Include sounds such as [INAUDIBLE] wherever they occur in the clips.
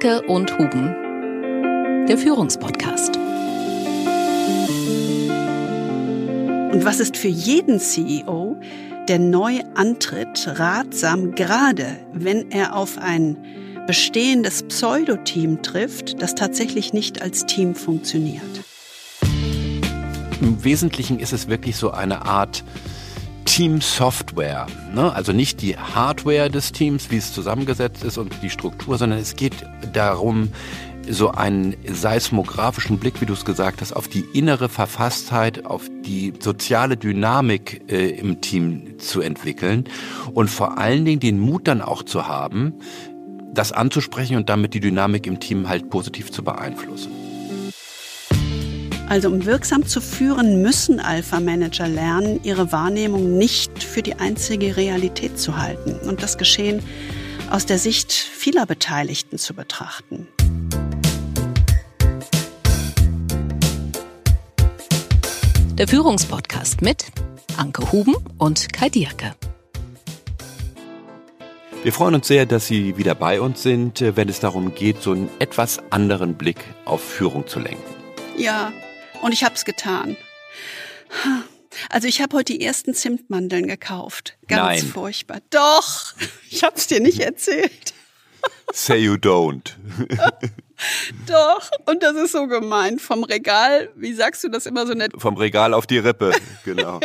Dierke und Huben, der Führungspodcast. Und was ist für jeden CEO, der neu antritt, ratsam, gerade wenn er auf ein bestehendes Pseudoteam trifft, das tatsächlich nicht als Team funktioniert? Im Wesentlichen ist es wirklich so eine Art Team-Software. Ne? Also nicht die Hardware des Teams, wie es zusammengesetzt ist und die Struktur, sondern es geht darum, so einen seismografischen Blick, wie du es gesagt hast, auf die innere Verfasstheit, auf die soziale Dynamik äh, im Team zu entwickeln und vor allen Dingen den Mut dann auch zu haben, das anzusprechen und damit die Dynamik im Team halt positiv zu beeinflussen. Also um wirksam zu führen, müssen Alpha-Manager lernen, ihre Wahrnehmung nicht für die einzige Realität zu halten und das Geschehen aus der Sicht vieler Beteiligten zu betrachten. Der Führungspodcast mit Anke Huben und Kai Dierke. Wir freuen uns sehr, dass Sie wieder bei uns sind, wenn es darum geht, so einen etwas anderen Blick auf Führung zu lenken. Ja, und ich habe es getan. Also ich habe heute die ersten Zimtmandeln gekauft. Ganz Nein. furchtbar. Doch, [LAUGHS] ich habe es dir nicht erzählt. Say you don't. [LAUGHS] Doch, und das ist so gemein. Vom Regal, wie sagst du das immer so nett? Vom Regal auf die Rippe, [LAUGHS] genau.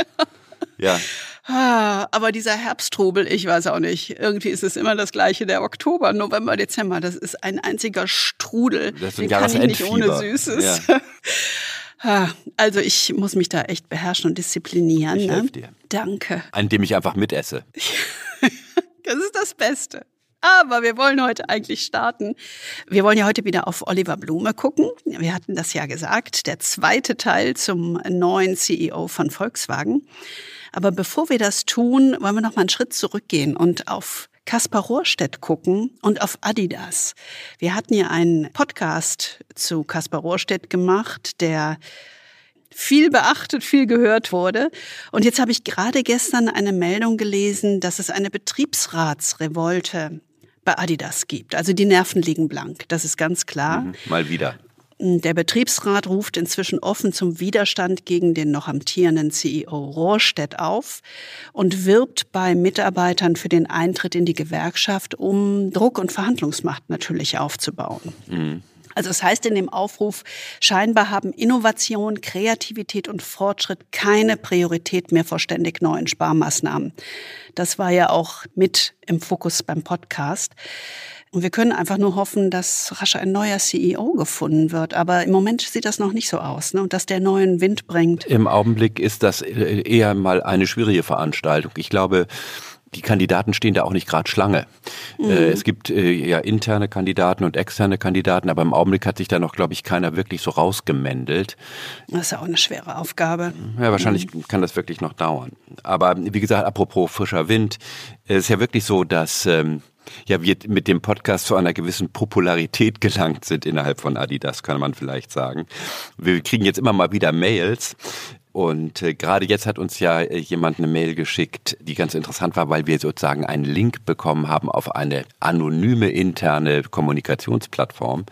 Ja. Ah, aber dieser Herbsttrubel, ich weiß auch nicht. Irgendwie ist es immer das gleiche. Der Oktober, November, Dezember, das ist ein einziger Strudel. Das ist ein Den kann ich nicht ohne. Süßes. Ja. Also ich muss mich da echt beherrschen und disziplinieren. Ich ne? dir. Danke. An dem ich einfach mitesse. [LAUGHS] Das ist das Beste. Aber wir wollen heute eigentlich starten. Wir wollen ja heute wieder auf Oliver Blume gucken. Wir hatten das ja gesagt, der zweite Teil zum neuen CEO von Volkswagen. Aber bevor wir das tun, wollen wir noch mal einen Schritt zurückgehen und auf Kaspar Rohrstedt gucken und auf Adidas. Wir hatten ja einen Podcast zu Kaspar Rohrstedt gemacht, der viel beachtet, viel gehört wurde. Und jetzt habe ich gerade gestern eine Meldung gelesen, dass es eine Betriebsratsrevolte bei Adidas gibt. Also die Nerven liegen blank, das ist ganz klar. Mhm. Mal wieder. Der Betriebsrat ruft inzwischen offen zum Widerstand gegen den noch amtierenden CEO Rohrstedt auf und wirbt bei Mitarbeitern für den Eintritt in die Gewerkschaft, um Druck und Verhandlungsmacht natürlich aufzubauen. Also das heißt in dem Aufruf, scheinbar haben Innovation, Kreativität und Fortschritt keine Priorität mehr vor ständig neuen Sparmaßnahmen. Das war ja auch mit im Fokus beim Podcast. Und wir können einfach nur hoffen, dass rasch ein neuer CEO gefunden wird. Aber im Moment sieht das noch nicht so aus, ne? Und dass der neuen Wind bringt. Im Augenblick ist das äh, eher mal eine schwierige Veranstaltung. Ich glaube, die Kandidaten stehen da auch nicht gerade Schlange. Äh, Es gibt äh, ja interne Kandidaten und externe Kandidaten, aber im Augenblick hat sich da noch, glaube ich, keiner wirklich so rausgemändelt. Das ist ja auch eine schwere Aufgabe. Ja, wahrscheinlich kann das wirklich noch dauern. Aber wie gesagt, apropos frischer Wind, es ist ja wirklich so, dass ähm, ja, wir mit dem Podcast zu einer gewissen Popularität gelangt sind innerhalb von Adidas, kann man vielleicht sagen. Wir kriegen jetzt immer mal wieder Mails. Und äh, gerade jetzt hat uns ja äh, jemand eine Mail geschickt, die ganz interessant war, weil wir sozusagen einen Link bekommen haben auf eine anonyme interne Kommunikationsplattform,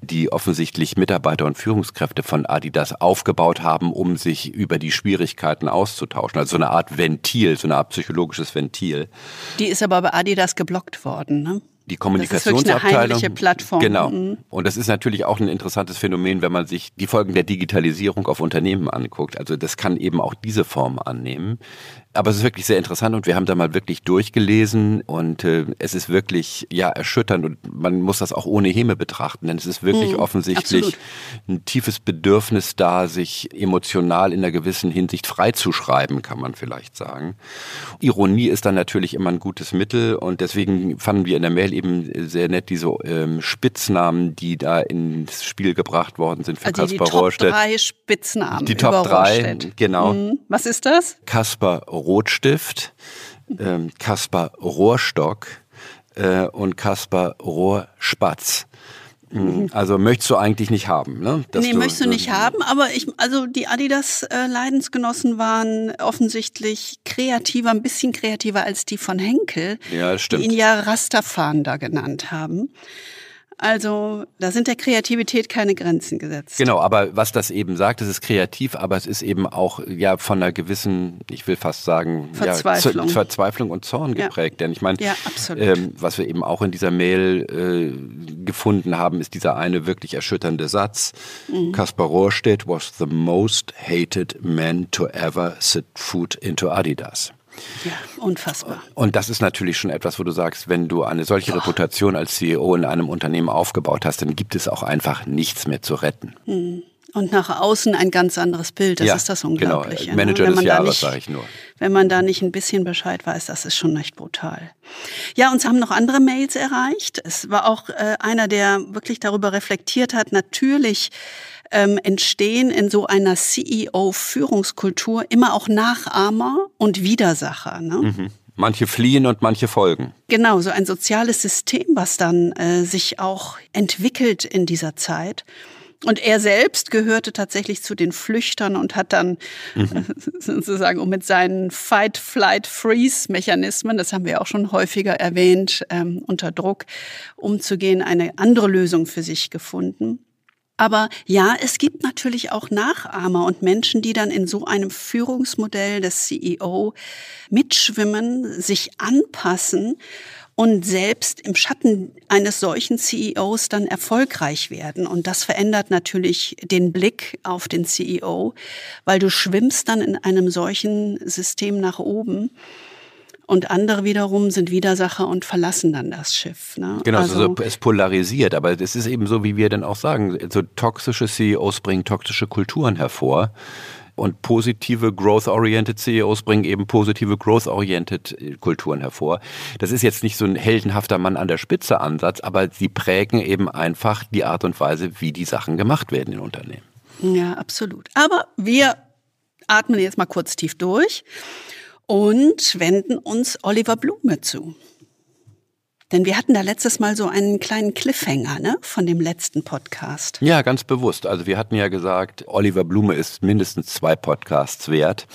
die offensichtlich Mitarbeiter und Führungskräfte von Adidas aufgebaut haben, um sich über die Schwierigkeiten auszutauschen. Also so eine Art Ventil, so eine Art psychologisches Ventil. Die ist aber bei Adidas geblockt worden, ne? Die Das ist eine Kommunikationsabteilung. heimliche Plattform. Genau. Mhm. Und das ist natürlich auch ein interessantes Phänomen, wenn man sich die Folgen der Digitalisierung auf Unternehmen anguckt. Also das kann eben auch diese Form annehmen. Aber es ist wirklich sehr interessant und wir haben da mal wirklich durchgelesen und äh, es ist wirklich ja erschütternd und man muss das auch ohne Häme betrachten, denn es ist wirklich Mhm, offensichtlich absolut. ein tiefes Bedürfnis da, sich emotional in einer gewissen Hinsicht freizuschreiben, kann man vielleicht sagen. Ironie ist dann natürlich immer ein gutes Mittel und deswegen fanden wir in der Mail eben sehr nett diese ähm, Spitznamen, die da ins Spiel gebracht worden sind für Also die Kaspar Top Rohrstedt. drei Spitznamen Die Top über drei, Rohrstedt. genau. Mhm. Was ist das? Kaspar Rotstift, ähm, Kaspar Rohrstock äh, und Kaspar Rohrspatz. Mhm. Also möchtest du eigentlich nicht haben, ne? Dass nee, möchtest du nicht haben, aber ich, also die Adidas-Leidensgenossen waren offensichtlich kreativer, ein bisschen kreativer als die von Henkel, Ja, das die stimmt. ihn ja Rastafan da genannt haben. Also da sind der Kreativität keine Grenzen gesetzt. Genau, aber was das eben sagt, es ist kreativ, aber es ist eben auch ja von einer gewissen, ich will fast sagen, Verzweiflung, ja, Verzweiflung und Zorn Ja. geprägt. Denn ich meine, Ja, ähm, was wir eben auch in dieser Mail äh, gefunden haben, ist dieser eine wirklich erschütternde Satz. Mhm. Kaspar Rohrstedt was the most hated man to ever sit foot into Adidas. Ja, unfassbar. Und das ist natürlich schon etwas, wo du sagst, wenn du eine solche Reputation als CEO in einem Unternehmen aufgebaut hast, dann gibt es auch einfach nichts mehr zu retten. Und nach außen ein ganz anderes Bild. Das Ja, ist das genau. Unglaubliche. ne? Manager Wenn des man da Jahres, nicht- sag ich nur. Wenn man da nicht ein bisschen Bescheid weiß, das ist schon echt brutal. Ja, uns haben noch andere Mails erreicht. Es war auch äh, einer, der wirklich darüber reflektiert hat. Natürlich ähm, entstehen in so einer CEO-Führungskultur immer auch Nachahmer und Widersacher. Ne? Mhm. Manche fliehen und manche folgen. Genau, so ein soziales System, was dann äh, sich auch entwickelt in dieser Zeit. Und er selbst gehörte tatsächlich zu den Flüchtern und hat dann äh, [LAUGHS] sozusagen, um mit seinen Fight-Flight-Freeze-Mechanismen, das haben wir auch schon häufiger erwähnt, ähm, unter Druck umzugehen, eine andere Lösung für sich gefunden. Aber ja, es gibt natürlich auch Nachahmer und Menschen, die dann in so einem Führungsmodell des CEO mitschwimmen, sich anpassen und selbst im Schatten eines solchen CEOs dann erfolgreich werden. Und das verändert natürlich den Blick auf den CEO, weil du schwimmst dann in einem solchen System nach oben. Und andere wiederum sind Widersacher und verlassen dann das Schiff. Ne? Genau, also, also, es polarisiert, aber es ist eben so, wie wir dann auch sagen, so toxische CEOs bringen toxische Kulturen hervor. Und positive Growth-Oriented CEOs bringen eben positive Growth-Oriented Kulturen hervor. Das ist jetzt nicht so ein heldenhafter Mann an der Spitze Ansatz, aber sie prägen eben einfach die Art und Weise, wie die Sachen gemacht werden in Unternehmen. Ja, absolut. Aber wir atmen jetzt mal kurz tief durch und wenden uns Oliver Blume zu. Denn wir hatten da letztes Mal so einen kleinen Cliffhanger ne, von dem letzten Podcast. Ja, ganz bewusst. Also wir hatten ja gesagt, Oliver Blume ist mindestens zwei Podcasts wert.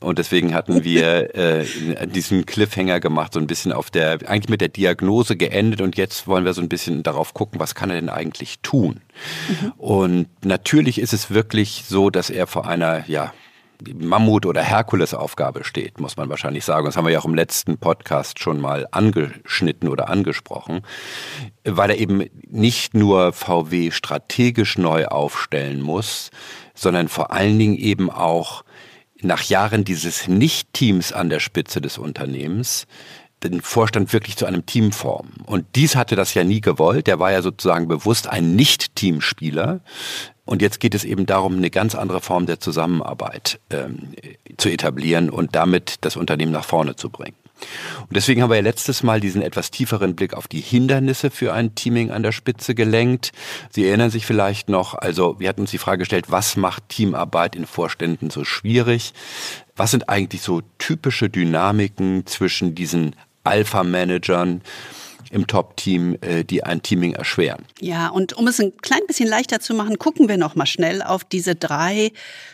Und deswegen hatten [LAUGHS] wir äh, diesen Cliffhanger gemacht, so ein bisschen auf der, eigentlich mit der Diagnose geendet und jetzt wollen wir so ein bisschen darauf gucken, was kann er denn eigentlich tun? Und natürlich ist es wirklich so, dass er vor einer, ja, Mammut- oder Herkulesaufgabe steht, muss man wahrscheinlich sagen. Das haben wir ja auch im letzten Podcast schon mal angeschnitten oder angesprochen, weil er eben nicht nur VW strategisch neu aufstellen muss, sondern vor allen Dingen eben auch nach Jahren dieses Nicht-Teams an der Spitze des Unternehmens den Vorstand wirklich zu einem Team formen. Und dies hatte das ja nie gewollt. Der war ja sozusagen bewusst ein Nicht-Teamspieler. Und jetzt geht es eben darum, eine ganz andere Form der Zusammenarbeit ähm, zu etablieren und damit das Unternehmen nach vorne zu bringen. Und deswegen haben wir ja letztes Mal diesen etwas tieferen Blick auf die Hindernisse für ein Teaming an der Spitze gelenkt. Sie erinnern sich vielleicht noch, also wir hatten uns die Frage gestellt, was macht Teamarbeit in Vorständen so schwierig? Was sind eigentlich so typische Dynamiken zwischen diesen Alpha-Managern im Top-Team, äh, die ein Teaming erschweren? Ja, und um es ein klein bisschen leichter zu machen, gucken wir noch mal schnell auf diese drei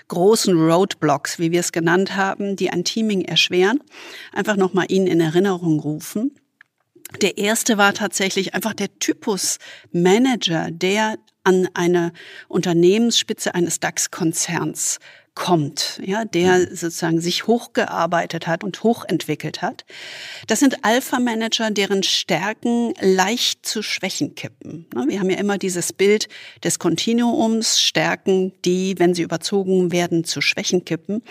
großen Roadblocks, wie wir es genannt haben, die ein Teaming erschweren. Einfach noch mal Ihnen in Erinnerung rufen. Der erste war tatsächlich einfach der Typus Manager, der an eine Unternehmensspitze eines DAX-Konzerns kommt, ja, der sozusagen sich hochgearbeitet hat und hochentwickelt hat. Das sind Alpha-Manager, deren Stärken leicht zu Schwächen kippen. Ne, Wir haben ja immer dieses Bild des Kontinuums, Stärken, die, wenn sie überzogen werden, zu Schwächen kippen.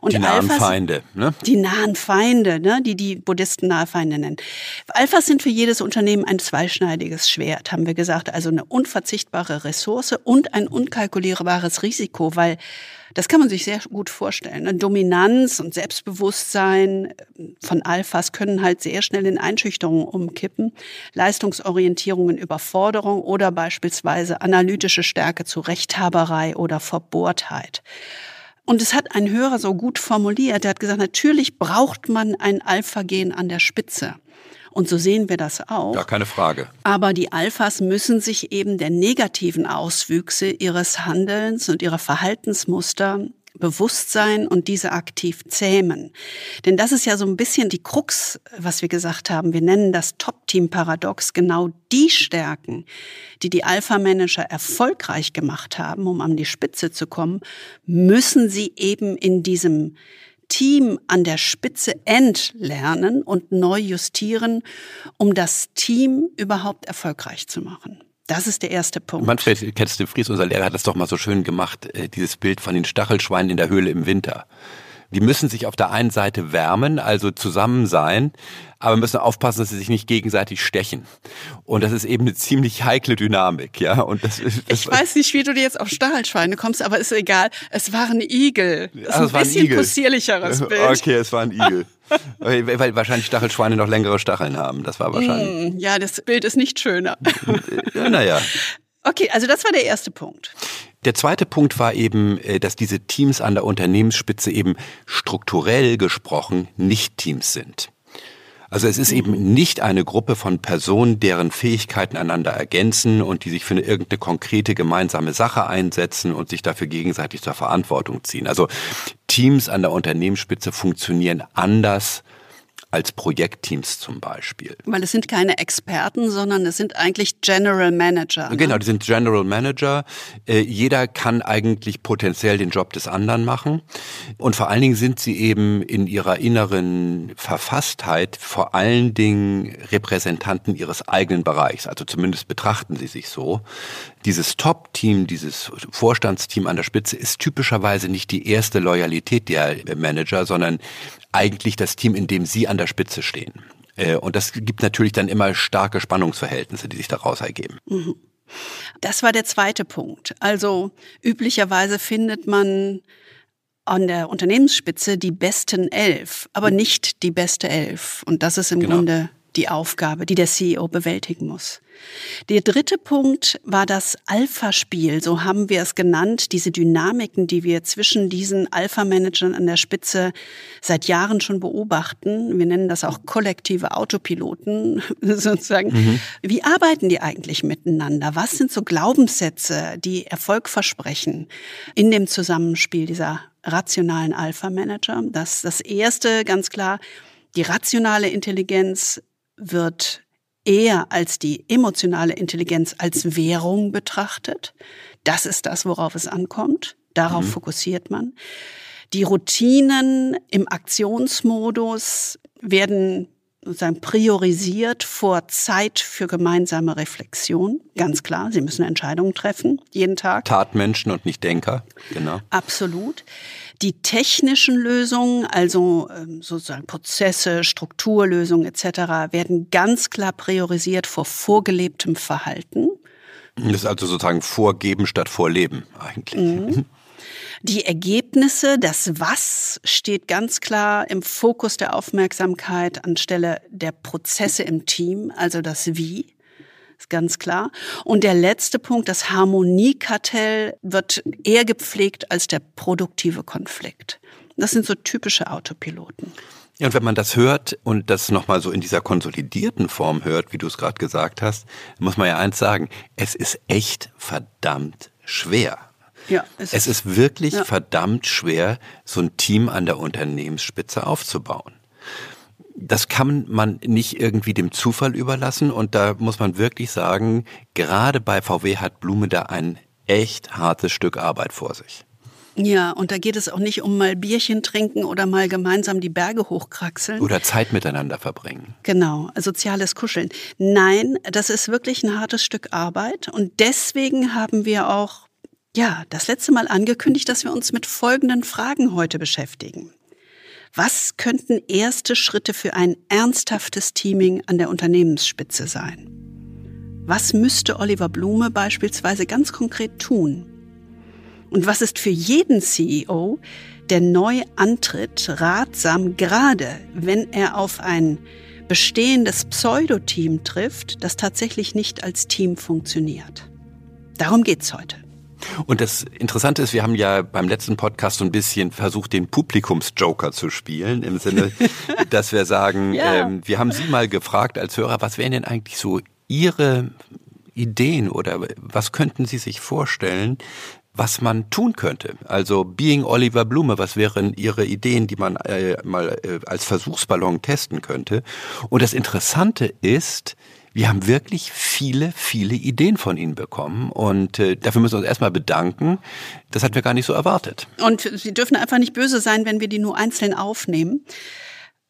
Und Die nahen Alphas- Feinde, ne? die nahen Feinde, ne, die die Buddhisten nahe Feinde nennen. Alphas sind für jedes Unternehmen ein zweischneidiges Schwert, haben wir gesagt. Also eine unverzichtbare Ressource und ein unkalkulierbares Risiko, weil das kann man sich sehr gut vorstellen. Eine Dominanz und Selbstbewusstsein von Alphas können halt sehr schnell in Einschüchterung umkippen. Leistungsorientierung in Überforderung oder beispielsweise analytische Stärke zu Rechthaberei oder Verbohrtheit. Und es hat ein Hörer so gut formuliert. Er hat gesagt, natürlich braucht man ein Alpha-Gen an der Spitze. Und so sehen wir das auch. Ja, keine Frage. Aber die Alphas müssen sich eben der negativen Auswüchse ihres Handelns und ihrer Verhaltensmuster bewusst sein und diese aktiv zähmen. Denn das ist ja so ein bisschen die Krux, was wir gesagt haben. Wir nennen das Top-Team-Paradox. Genau die Stärken, die die Alpha-Manager erfolgreich gemacht haben, um an die Spitze zu kommen, müssen sie eben in diesem Team an der Spitze entlernen und neu justieren, um das Team überhaupt erfolgreich zu machen. Das ist der erste Punkt. Manfred Ketz de Vries, unser Lehrer, hat das doch mal so schön gemacht, äh, dieses Bild von den Stachelschweinen in der Höhle im Winter. Die müssen sich auf der einen Seite wärmen, also zusammen sein, aber müssen aufpassen, dass sie sich nicht gegenseitig stechen. Und das ist eben eine ziemlich heikle Dynamik, ja. Und das, das ich weiß nicht, wie du dir jetzt auf Stachelschweine kommst, aber ist egal. Es waren Igel. Das ist ein bisschen ein possierlicheres [LAUGHS] Bild. Okay, es waren Igel. Weil wahrscheinlich Stachelschweine noch längere Stacheln haben. Das war wahrscheinlich. Mm, ja, das Bild ist nicht schöner. ja, naja. [LAUGHS] Okay, also das war der erste Punkt. Der zweite Punkt war eben, äh, dass diese Teams an der Unternehmensspitze eben strukturell gesprochen nicht Teams sind. Also es ist eben nicht eine Gruppe von Personen, deren Fähigkeiten einander ergänzen und die sich für eine irgendeine konkrete gemeinsame Sache einsetzen und sich dafür gegenseitig zur Verantwortung ziehen. Also Teams an der Unternehmensspitze funktionieren anders als Projektteams zum Beispiel. Weil es sind keine Experten, sondern es sind eigentlich General Manager. Ne? Genau, die sind General Manager. Äh, jeder kann eigentlich potenziell den Job des anderen machen. Und vor allen Dingen sind sie eben in ihrer inneren Verfasstheit vor allen Dingen Repräsentanten ihres eigenen Bereichs. Also zumindest betrachten sie sich so. Dieses Top-Team, dieses Vorstandsteam an der Spitze ist typischerweise nicht die erste Loyalität der Manager, sondern eigentlich das Team, in dem Sie an der Spitze stehen. Äh, und das gibt natürlich dann immer starke Spannungsverhältnisse, die sich daraus ergeben. Mhm. Das war der zweite Punkt. Also üblicherweise findet man an der Unternehmensspitze die besten elf, aber nicht die beste elf. Und das ist im genau. Grunde die Aufgabe, die der CEO bewältigen muss. Der dritte Punkt war das Alpha-Spiel, so haben wir es genannt, diese Dynamiken, die wir zwischen diesen Alpha-Managern an der Spitze seit Jahren schon beobachten. Wir nennen das auch kollektive Autopiloten [LAUGHS] sozusagen. Mhm. Wie arbeiten die eigentlich miteinander? Was sind so Glaubenssätze, die Erfolg versprechen in dem Zusammenspiel dieser rationalen Alpha-Manager? Das, das erste ganz klar, die rationale Intelligenz wird eher als die emotionale Intelligenz als Währung betrachtet. Das ist das, worauf es ankommt. Darauf mhm. fokussiert man. Die Routinen im Aktionsmodus werden sozusagen priorisiert vor Zeit für gemeinsame Reflexion. Ganz klar, Sie müssen Entscheidungen treffen, jeden Tag. Tatmenschen und nicht Denker, genau. Absolut. Die technischen Lösungen, also ähm, sozusagen Prozesse, Strukturlösungen etc., werden ganz klar priorisiert vor vorgelebtem Verhalten. Das ist also sozusagen Vorgeben statt Vorleben eigentlich. Mhm. Die Ergebnisse, das Was steht ganz klar im Fokus der Aufmerksamkeit anstelle der Prozesse im Team, also das Wie ganz klar. Und der letzte Punkt, das Harmoniekartell wird eher gepflegt als der produktive Konflikt. Das sind so typische Autopiloten. Ja, und wenn man das hört und das nochmal so in dieser konsolidierten Form hört, wie du es gerade gesagt hast, muss man ja eins sagen, es ist echt verdammt schwer. Ja, es, es ist wirklich ja. verdammt schwer, so ein Team an der Unternehmensspitze aufzubauen das kann man nicht irgendwie dem Zufall überlassen und da muss man wirklich sagen, gerade bei VW hat Blume da ein echt hartes Stück Arbeit vor sich. Ja, und da geht es auch nicht um mal Bierchen trinken oder mal gemeinsam die Berge hochkraxeln. Oder Zeit miteinander verbringen. Genau, soziales Kuscheln. Nein, das ist wirklich ein hartes Stück Arbeit und deswegen haben wir auch, ja, das letzte Mal angekündigt, dass wir uns mit folgenden Fragen heute beschäftigen. Was könnten erste Schritte für ein ernsthaftes Teaming an der Unternehmensspitze sein? Was müsste Oliver Blume beispielsweise ganz konkret tun? Und was ist für jeden CEO, der neu antritt, ratsam, gerade wenn er auf ein bestehendes Pseudoteam trifft, das tatsächlich nicht als Team funktioniert? Darum geht's heute. Und das Interessante ist, wir haben ja beim letzten Podcast so ein bisschen versucht, den Publikumsjoker zu spielen, im Sinne, [LAUGHS] dass wir sagen, ja. ähm, wir haben Sie mal gefragt als Hörer, was wären denn eigentlich so Ihre Ideen oder was könnten Sie sich vorstellen, was man tun könnte. Also Being Oliver Blume, was wären Ihre Ideen, die man äh, mal äh, als Versuchsballon testen könnte? Und das Interessante ist, wir haben wirklich viele, viele Ideen von Ihnen bekommen und äh, dafür müssen wir uns erstmal bedanken. Das hatten wir gar nicht so erwartet. Und Sie dürfen einfach nicht böse sein, wenn wir die nur einzeln aufnehmen.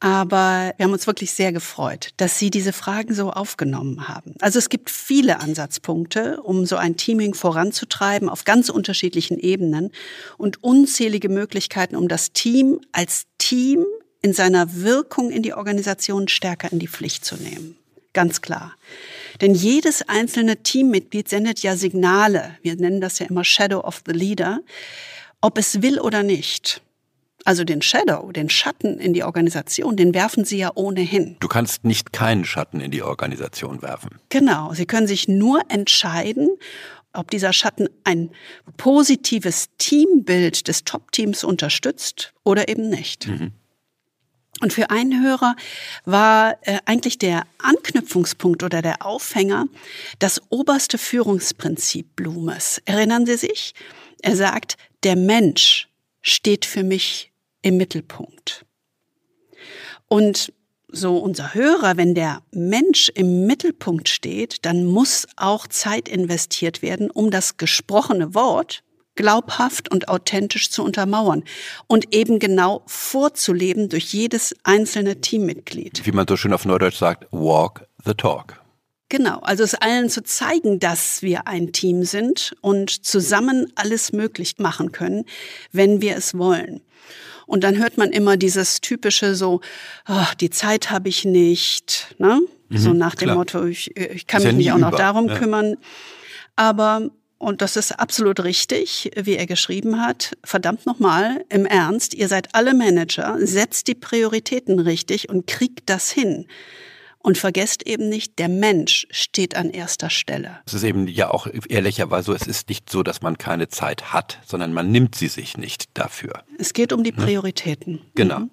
Aber wir haben uns wirklich sehr gefreut, dass Sie diese Fragen so aufgenommen haben. Also es gibt viele Ansatzpunkte, um so ein Teaming voranzutreiben auf ganz unterschiedlichen Ebenen und unzählige Möglichkeiten, um das Team als Team in seiner Wirkung in die Organisation stärker in die Pflicht zu nehmen. Ganz klar. Denn jedes einzelne Teammitglied sendet ja Signale. Wir nennen das ja immer Shadow of the Leader, ob es will oder nicht. Also den Shadow, den Schatten in die Organisation, den werfen Sie ja ohnehin. Du kannst nicht keinen Schatten in die Organisation werfen. Genau. Sie können sich nur entscheiden, ob dieser Schatten ein positives Teambild des Top-Teams unterstützt oder eben nicht. Mhm. Und für einen Hörer war äh, eigentlich der Anknüpfungspunkt oder der Aufhänger das oberste Führungsprinzip Blumes. Erinnern Sie sich? Er sagt, der Mensch steht für mich im Mittelpunkt. Und so unser Hörer, wenn der Mensch im Mittelpunkt steht, dann muss auch Zeit investiert werden, um das gesprochene Wort glaubhaft und authentisch zu untermauern und eben genau vorzuleben durch jedes einzelne Teammitglied. Wie man so schön auf Neudeutsch sagt, walk the talk. Genau, also es allen zu zeigen, dass wir ein Team sind und zusammen alles möglich machen können, wenn wir es wollen. Und dann hört man immer dieses typische so, oh, die Zeit habe ich nicht, ne? Mhm, so nach dem klar. Motto, ich, ich kann mich ja nicht auch noch darum ja. kümmern. Aber und das ist absolut richtig, wie er geschrieben hat. Verdammt nochmal, im Ernst, ihr seid alle Manager, setzt die Prioritäten richtig und kriegt das hin. Und vergesst eben nicht, der Mensch steht an erster Stelle. Es ist eben ja auch ehrlicherweise so, es ist nicht so, dass man keine Zeit hat, sondern man nimmt sie sich nicht dafür. Es geht um die ne? Prioritäten. Genau. Mhm.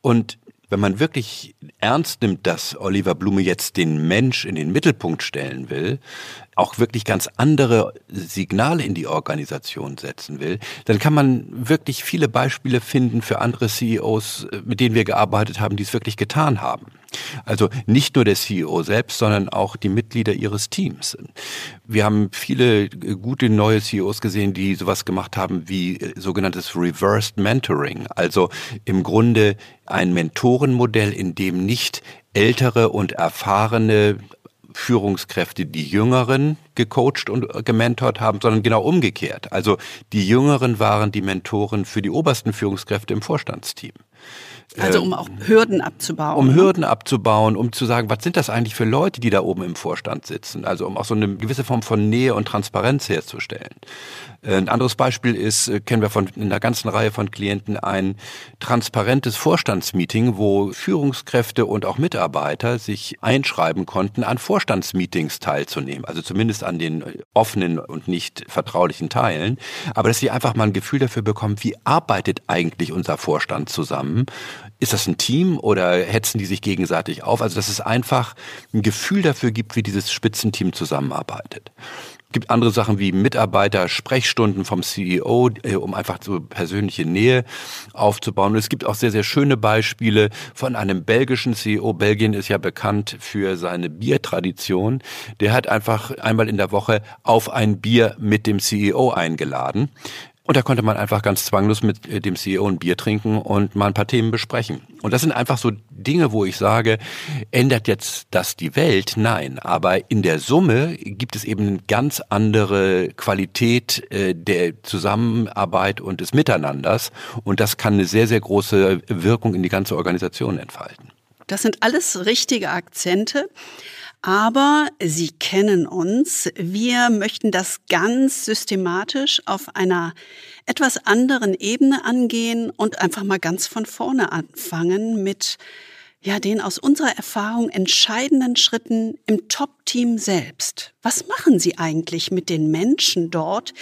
Und wenn man wirklich ernst nimmt, dass Oliver Blume jetzt den Mensch in den Mittelpunkt stellen will, auch wirklich ganz andere Signale in die Organisation setzen will, dann kann man wirklich viele Beispiele finden für andere CEOs, mit denen wir gearbeitet haben, die es wirklich getan haben. Also nicht nur der CEO selbst, sondern auch die Mitglieder ihres Teams. Wir haben viele gute neue CEOs gesehen, die sowas gemacht haben wie sogenanntes Reversed Mentoring. Also im Grunde ein Mentorenmodell, in dem nicht ältere und erfahrene Führungskräfte die Jüngeren gecoacht und gementort haben, sondern genau umgekehrt. Also die Jüngeren waren die Mentoren für die obersten Führungskräfte im Vorstandsteam. Also um auch Hürden abzubauen. Um Hürden abzubauen, um zu sagen, was sind das eigentlich für Leute, die da oben im Vorstand sitzen? Also um auch so eine gewisse Form von Nähe und Transparenz herzustellen. Äh, ein anderes Beispiel ist, äh, kennen wir von einer ganzen Reihe von Klienten, ein transparentes Vorstandsmeeting, wo Führungskräfte und auch Mitarbeiter sich einschreiben konnten, an Vorstandsmeetings teilzunehmen. Also zumindest an den offenen und nicht vertraulichen Teilen. Aber dass sie einfach mal ein Gefühl dafür bekommen, wie arbeitet eigentlich unser Vorstand zusammen? Ist das ein Team oder hetzen die sich gegenseitig auf? Also dass es einfach ein Gefühl dafür gibt, wie dieses Spitzenteam zusammenarbeitet gibt andere Sachen wie Mitarbeiter, Sprechstunden vom CEO, äh, um einfach so persönliche Nähe aufzubauen. Und es gibt auch sehr, sehr schöne Beispiele von einem belgischen CEO. Belgien ist ja bekannt für seine Biertradition. Der hat einfach einmal in der Woche auf ein Bier mit dem CEO eingeladen. Und da konnte man einfach ganz zwanglos mit äh, dem CEO ein Bier trinken und mal ein paar Themen besprechen. Und das sind einfach so Dinge, wo ich sage, ändert jetzt das die Welt? Nein. Aber in der Summe gibt es eben eine ganz andere Qualität äh, der Zusammenarbeit und des Miteinanders. Und das kann eine sehr, sehr große Wirkung in die ganze Organisation entfalten. Das sind alles richtige Akzente. Aber Sie kennen uns. Wir möchten das ganz systematisch auf einer etwas anderen Ebene angehen und einfach mal ganz von vorne anfangen mit ja, den aus unserer Erfahrung entscheidenden Schritten im Top-Team selbst. Was machen Sie eigentlich mit den Menschen dort,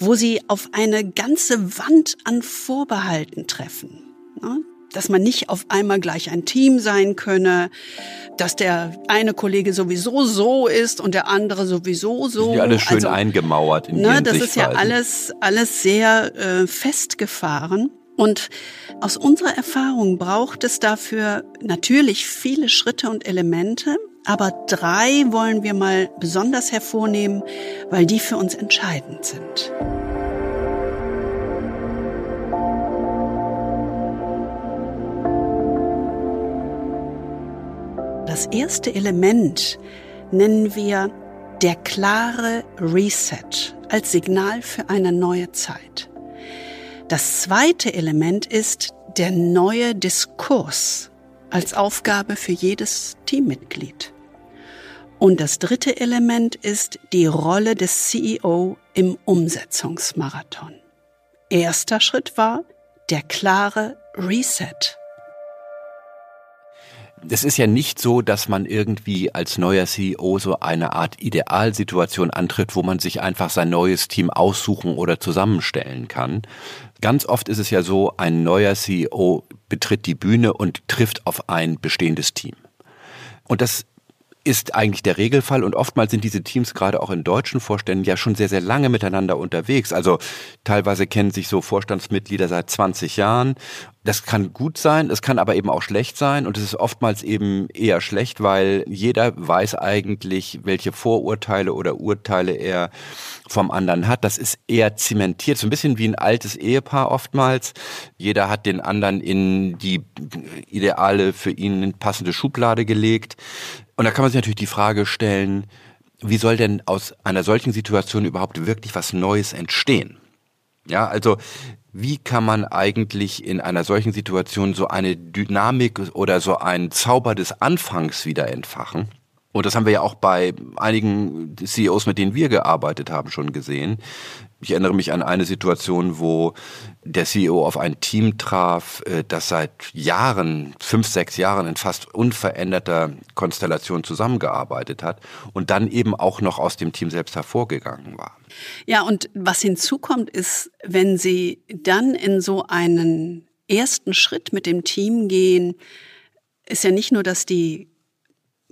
wo Sie auf eine ganze Wand an Vorbehalten treffen? Dass man nicht auf einmal gleich ein Team sein könne, dass der eine Kollege sowieso so ist und der andere sowieso so. Die alles schön also, eingemauert in ne, Das ist ja alles, alles sehr äh, festgefahren. Und aus unserer Erfahrung braucht es dafür natürlich viele Schritte und Elemente, aber drei wollen wir mal besonders hervornehmen, weil die für uns entscheidend sind. Das erste Element nennen wir der klare Reset als Signal für eine neue Zeit. Das zweite Element ist der neue Diskurs als Aufgabe für jedes Teammitglied. Und das dritte Element ist die Rolle des CEO im Umsetzungsmarathon. Erster Schritt war der klare Reset es ist ja nicht so, dass man irgendwie als neuer CEO so eine Art Idealsituation antritt, wo man sich einfach sein neues Team aussuchen oder zusammenstellen kann. Ganz oft ist es ja so, ein neuer CEO betritt die Bühne und trifft auf ein bestehendes Team. Und das ist eigentlich der Regelfall und oftmals sind diese Teams gerade auch in deutschen Vorständen ja schon sehr, sehr lange miteinander unterwegs. Also teilweise kennen sich so Vorstandsmitglieder seit 20 Jahren. Das kann gut sein, es kann aber eben auch schlecht sein und es ist oftmals eben eher schlecht, weil jeder weiß eigentlich, welche Vorurteile oder Urteile er vom anderen hat. Das ist eher zementiert, so ein bisschen wie ein altes Ehepaar oftmals. Jeder hat den anderen in die ideale für ihn passende Schublade gelegt. Und da kann man sich natürlich die Frage stellen, wie soll denn aus einer solchen Situation überhaupt wirklich was Neues entstehen? Ja, also wie kann man eigentlich in einer solchen Situation so eine Dynamik oder so einen Zauber des Anfangs wieder entfachen? Und das haben wir ja auch bei einigen CEOs, mit denen wir gearbeitet haben, schon gesehen. Ich erinnere mich an eine Situation, wo der CEO auf ein Team traf, äh, das seit Jahren, fünf, sechs Jahren in fast unveränderter Konstellation zusammengearbeitet hat und dann eben auch noch aus dem Team selbst hervorgegangen war. Ja, und was hinzukommt, ist, wenn Sie dann in so einen ersten Schritt mit dem Team gehen, ist ja nicht nur, dass die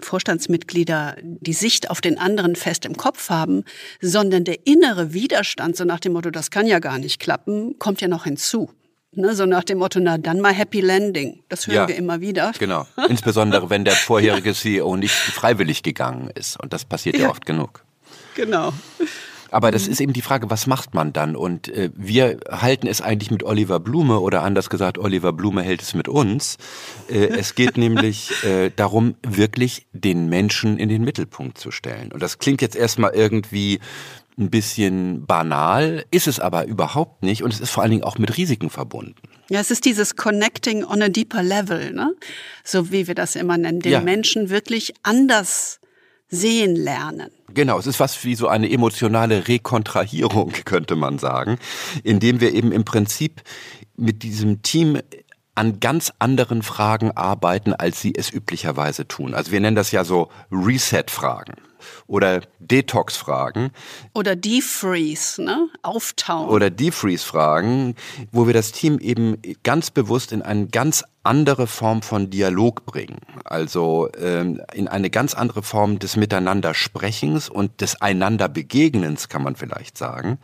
Vorstandsmitglieder die Sicht auf den anderen fest im Kopf haben, sondern der innere Widerstand, so nach dem Motto, das kann ja gar nicht klappen, kommt ja noch hinzu. Ne, so nach dem Motto, na dann mal Happy Landing. Das hören ja, wir immer wieder. Genau. [LAUGHS] Insbesondere wenn der vorherige CEO nicht freiwillig gegangen ist. Und das passiert ja, ja oft genug. Genau. Aber das mhm. ist eben die Frage, was macht man dann? Und äh, wir halten es eigentlich mit Oliver Blume oder anders gesagt, Oliver Blume hält es mit uns. Äh, es geht [LAUGHS] nämlich äh, darum, wirklich den Menschen in den Mittelpunkt zu stellen. Und das klingt jetzt erstmal irgendwie ein bisschen banal, ist es aber überhaupt nicht und es ist vor allen Dingen auch mit Risiken verbunden. Ja, es ist dieses Connecting on a deeper level, ne? So wie wir das immer nennen, den ja. Menschen wirklich anders sehen lernen. Genau, es ist fast wie so eine emotionale Rekontrahierung, [LAUGHS] könnte man sagen, indem wir eben im Prinzip mit diesem Team an ganz anderen Fragen arbeiten, als sie es üblicherweise tun. Also wir nennen das ja so Reset-Fragen oder Detox-Fragen. Oder Defreeze, ne? Auftauen. Oder Defreeze-Fragen, wo wir das Team eben ganz bewusst in eine ganz andere Form von Dialog bringen. Also ähm, in eine ganz andere Form des Miteinandersprechens und des Einanderbegegnens, kann man vielleicht sagen.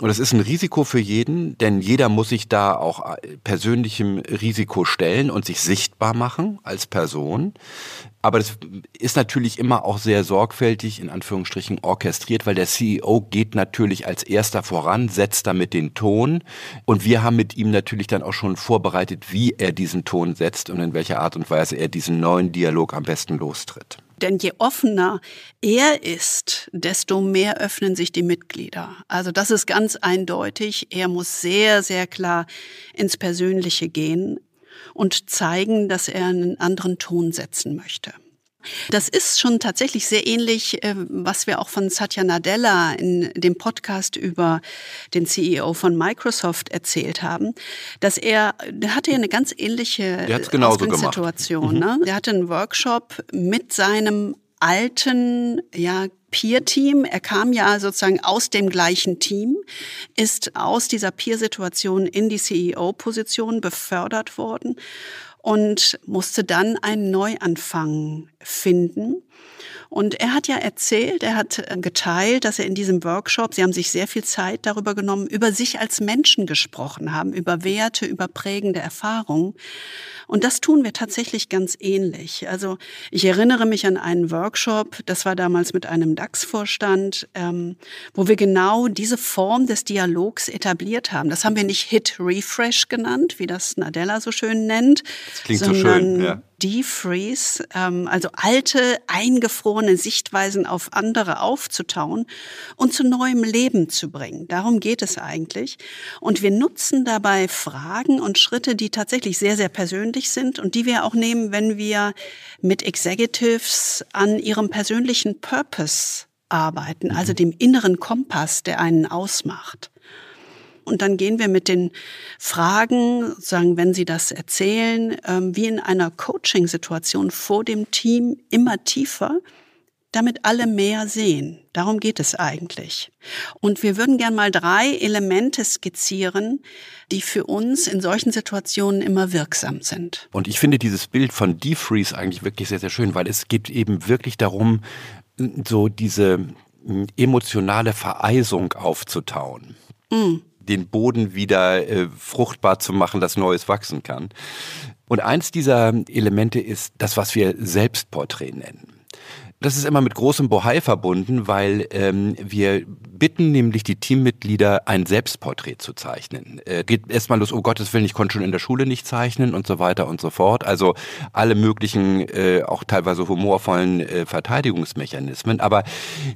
Und das ist ein Risiko für jeden, denn jeder muss sich da auch äh, persönlichem Risiko stellen und sich sichtbar machen als Person. Aber das ist natürlich immer auch sehr sorgfältig, in Anführungsstrichen, orchestriert, weil der CEO geht natürlich als erster voran, setzt damit den Ton. Und wir haben mit ihm natürlich dann auch schon vorbereitet, wie er diesen Ton setzt und in welcher Art und Weise er diesen neuen Dialog am besten lostritt. Denn je offener er ist, desto mehr öffnen sich die Mitglieder. Also das ist ganz eindeutig. Er muss sehr, sehr klar ins Persönliche gehen und zeigen, dass er einen anderen Ton setzen möchte. Das ist schon tatsächlich sehr ähnlich, äh, was wir auch von Satya Nadella in dem Podcast über den CEO von Microsoft erzählt haben, dass er, der hatte ja eine ganz ähnliche Situation. Mhm. Ne? Der hatte einen Workshop mit seinem alten, ja, Peer-Team. Er kam ja sozusagen aus dem gleichen Team, ist aus dieser Peer-Situation in die CEO-Position befördert worden und musste dann einen Neuanfang finden. Und er hat ja erzählt, er hat äh, geteilt, dass er in diesem Workshop, Sie haben sich sehr viel Zeit darüber genommen, über sich als Menschen gesprochen haben, über Werte, über prägende Erfahrungen. Und das tun wir tatsächlich ganz ähnlich. Also ich erinnere mich an einen Workshop, das war damals mit einem DAX-Vorstand, ähm, wo wir genau diese Form des Dialogs etabliert haben. Das haben wir nicht Hit Refresh genannt, wie das Nadella so schön nennt. Das klingt so schön, ja. Defreeze, ähm, also alte, eingefrorene Sichtweisen auf andere aufzutauen und zu neuem Leben zu bringen. Darum geht es eigentlich. Und wir nutzen dabei Fragen und Schritte, die tatsächlich sehr, sehr persönlich sind und die wir auch nehmen, wenn wir mit Executives an ihrem persönlichen Purpose arbeiten, also dem inneren Kompass, der einen ausmacht. Und dann gehen wir mit den Fragen, sagen, wenn Sie das erzählen, ähm, wie in einer Coaching-Situation vor dem Team immer tiefer, damit alle mehr sehen. Darum geht es eigentlich. Und wir würden gern mal drei Elemente skizzieren, die für uns in solchen Situationen immer wirksam sind. Und ich finde dieses Bild von Defreeze eigentlich wirklich sehr, sehr schön, weil es geht eben wirklich darum, so diese emotionale Vereisung aufzutauen. Mm den Boden wieder äh, fruchtbar zu machen, dass Neues wachsen kann. Und eins dieser Elemente ist das, was wir Selbstporträt nennen. Das ist immer mit großem Bohai verbunden, weil ähm, wir bitten nämlich die Teammitglieder, ein Selbstporträt zu zeichnen. Äh, geht erstmal los, oh Gottes Willen, ich konnte schon in der Schule nicht zeichnen und so weiter und so fort. Also alle möglichen, äh, auch teilweise humorvollen äh, Verteidigungsmechanismen. Aber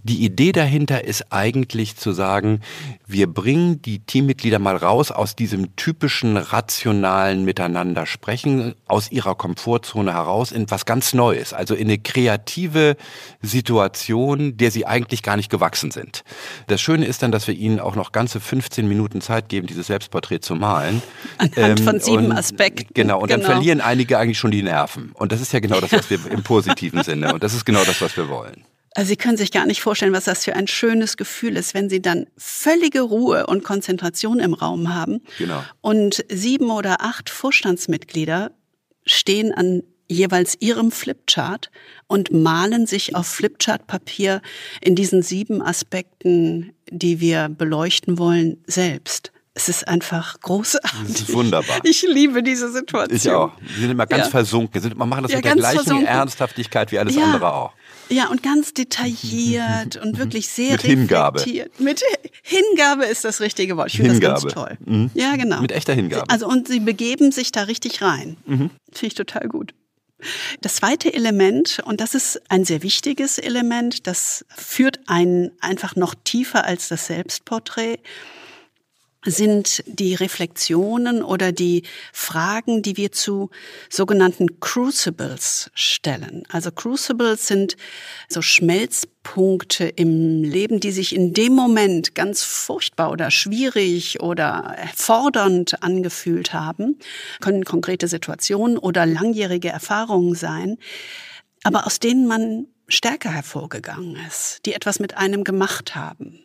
die Idee dahinter ist eigentlich zu sagen, wir bringen die Teammitglieder mal raus aus diesem typischen rationalen Miteinander sprechen, aus ihrer Komfortzone heraus in was ganz Neues, also in eine kreative Situation, der sie eigentlich gar nicht gewachsen sind. Das Schöne ist dann, dass wir ihnen auch noch ganze 15 Minuten Zeit geben, dieses Selbstporträt zu malen. Anhand ähm, von sieben und, Aspekten. Genau, und genau. dann verlieren einige eigentlich schon die Nerven. Und das ist ja genau das, was wir [LAUGHS] im positiven Sinne, und das ist genau das, was wir wollen. Also Sie können sich gar nicht vorstellen, was das für ein schönes Gefühl ist, wenn Sie dann völlige Ruhe und Konzentration im Raum haben. Genau. Und sieben oder acht Vorstandsmitglieder stehen an jeweils ihrem Flipchart und malen sich auf Flipchartpapier in diesen sieben Aspekten, die wir beleuchten wollen, selbst. Es ist einfach großartig. Das ist wunderbar. Ich liebe diese Situation. Ich auch. Wir sind immer ganz ja. versunken. Wir machen das ja, mit der gleichen versunken. Ernsthaftigkeit wie alles ja. andere auch. Ja, und ganz detailliert [LAUGHS] und wirklich sehr Mit Hingabe. Mit Hingabe ist das richtige Wort. Ich finde das ganz toll. Mhm. Ja, genau. Mit echter Hingabe. Also und sie begeben sich da richtig rein. Mhm. Finde ich total gut. Das zweite Element, und das ist ein sehr wichtiges Element, das führt einen einfach noch tiefer als das Selbstporträt, sind die Reflexionen oder die Fragen, die wir zu sogenannten Crucibles stellen. Also Crucibles sind so Schmelzpunkte im Leben, die sich in dem Moment ganz furchtbar oder schwierig oder fordernd angefühlt haben, können konkrete Situationen oder langjährige Erfahrungen sein, aber aus denen man stärker hervorgegangen ist, die etwas mit einem gemacht haben.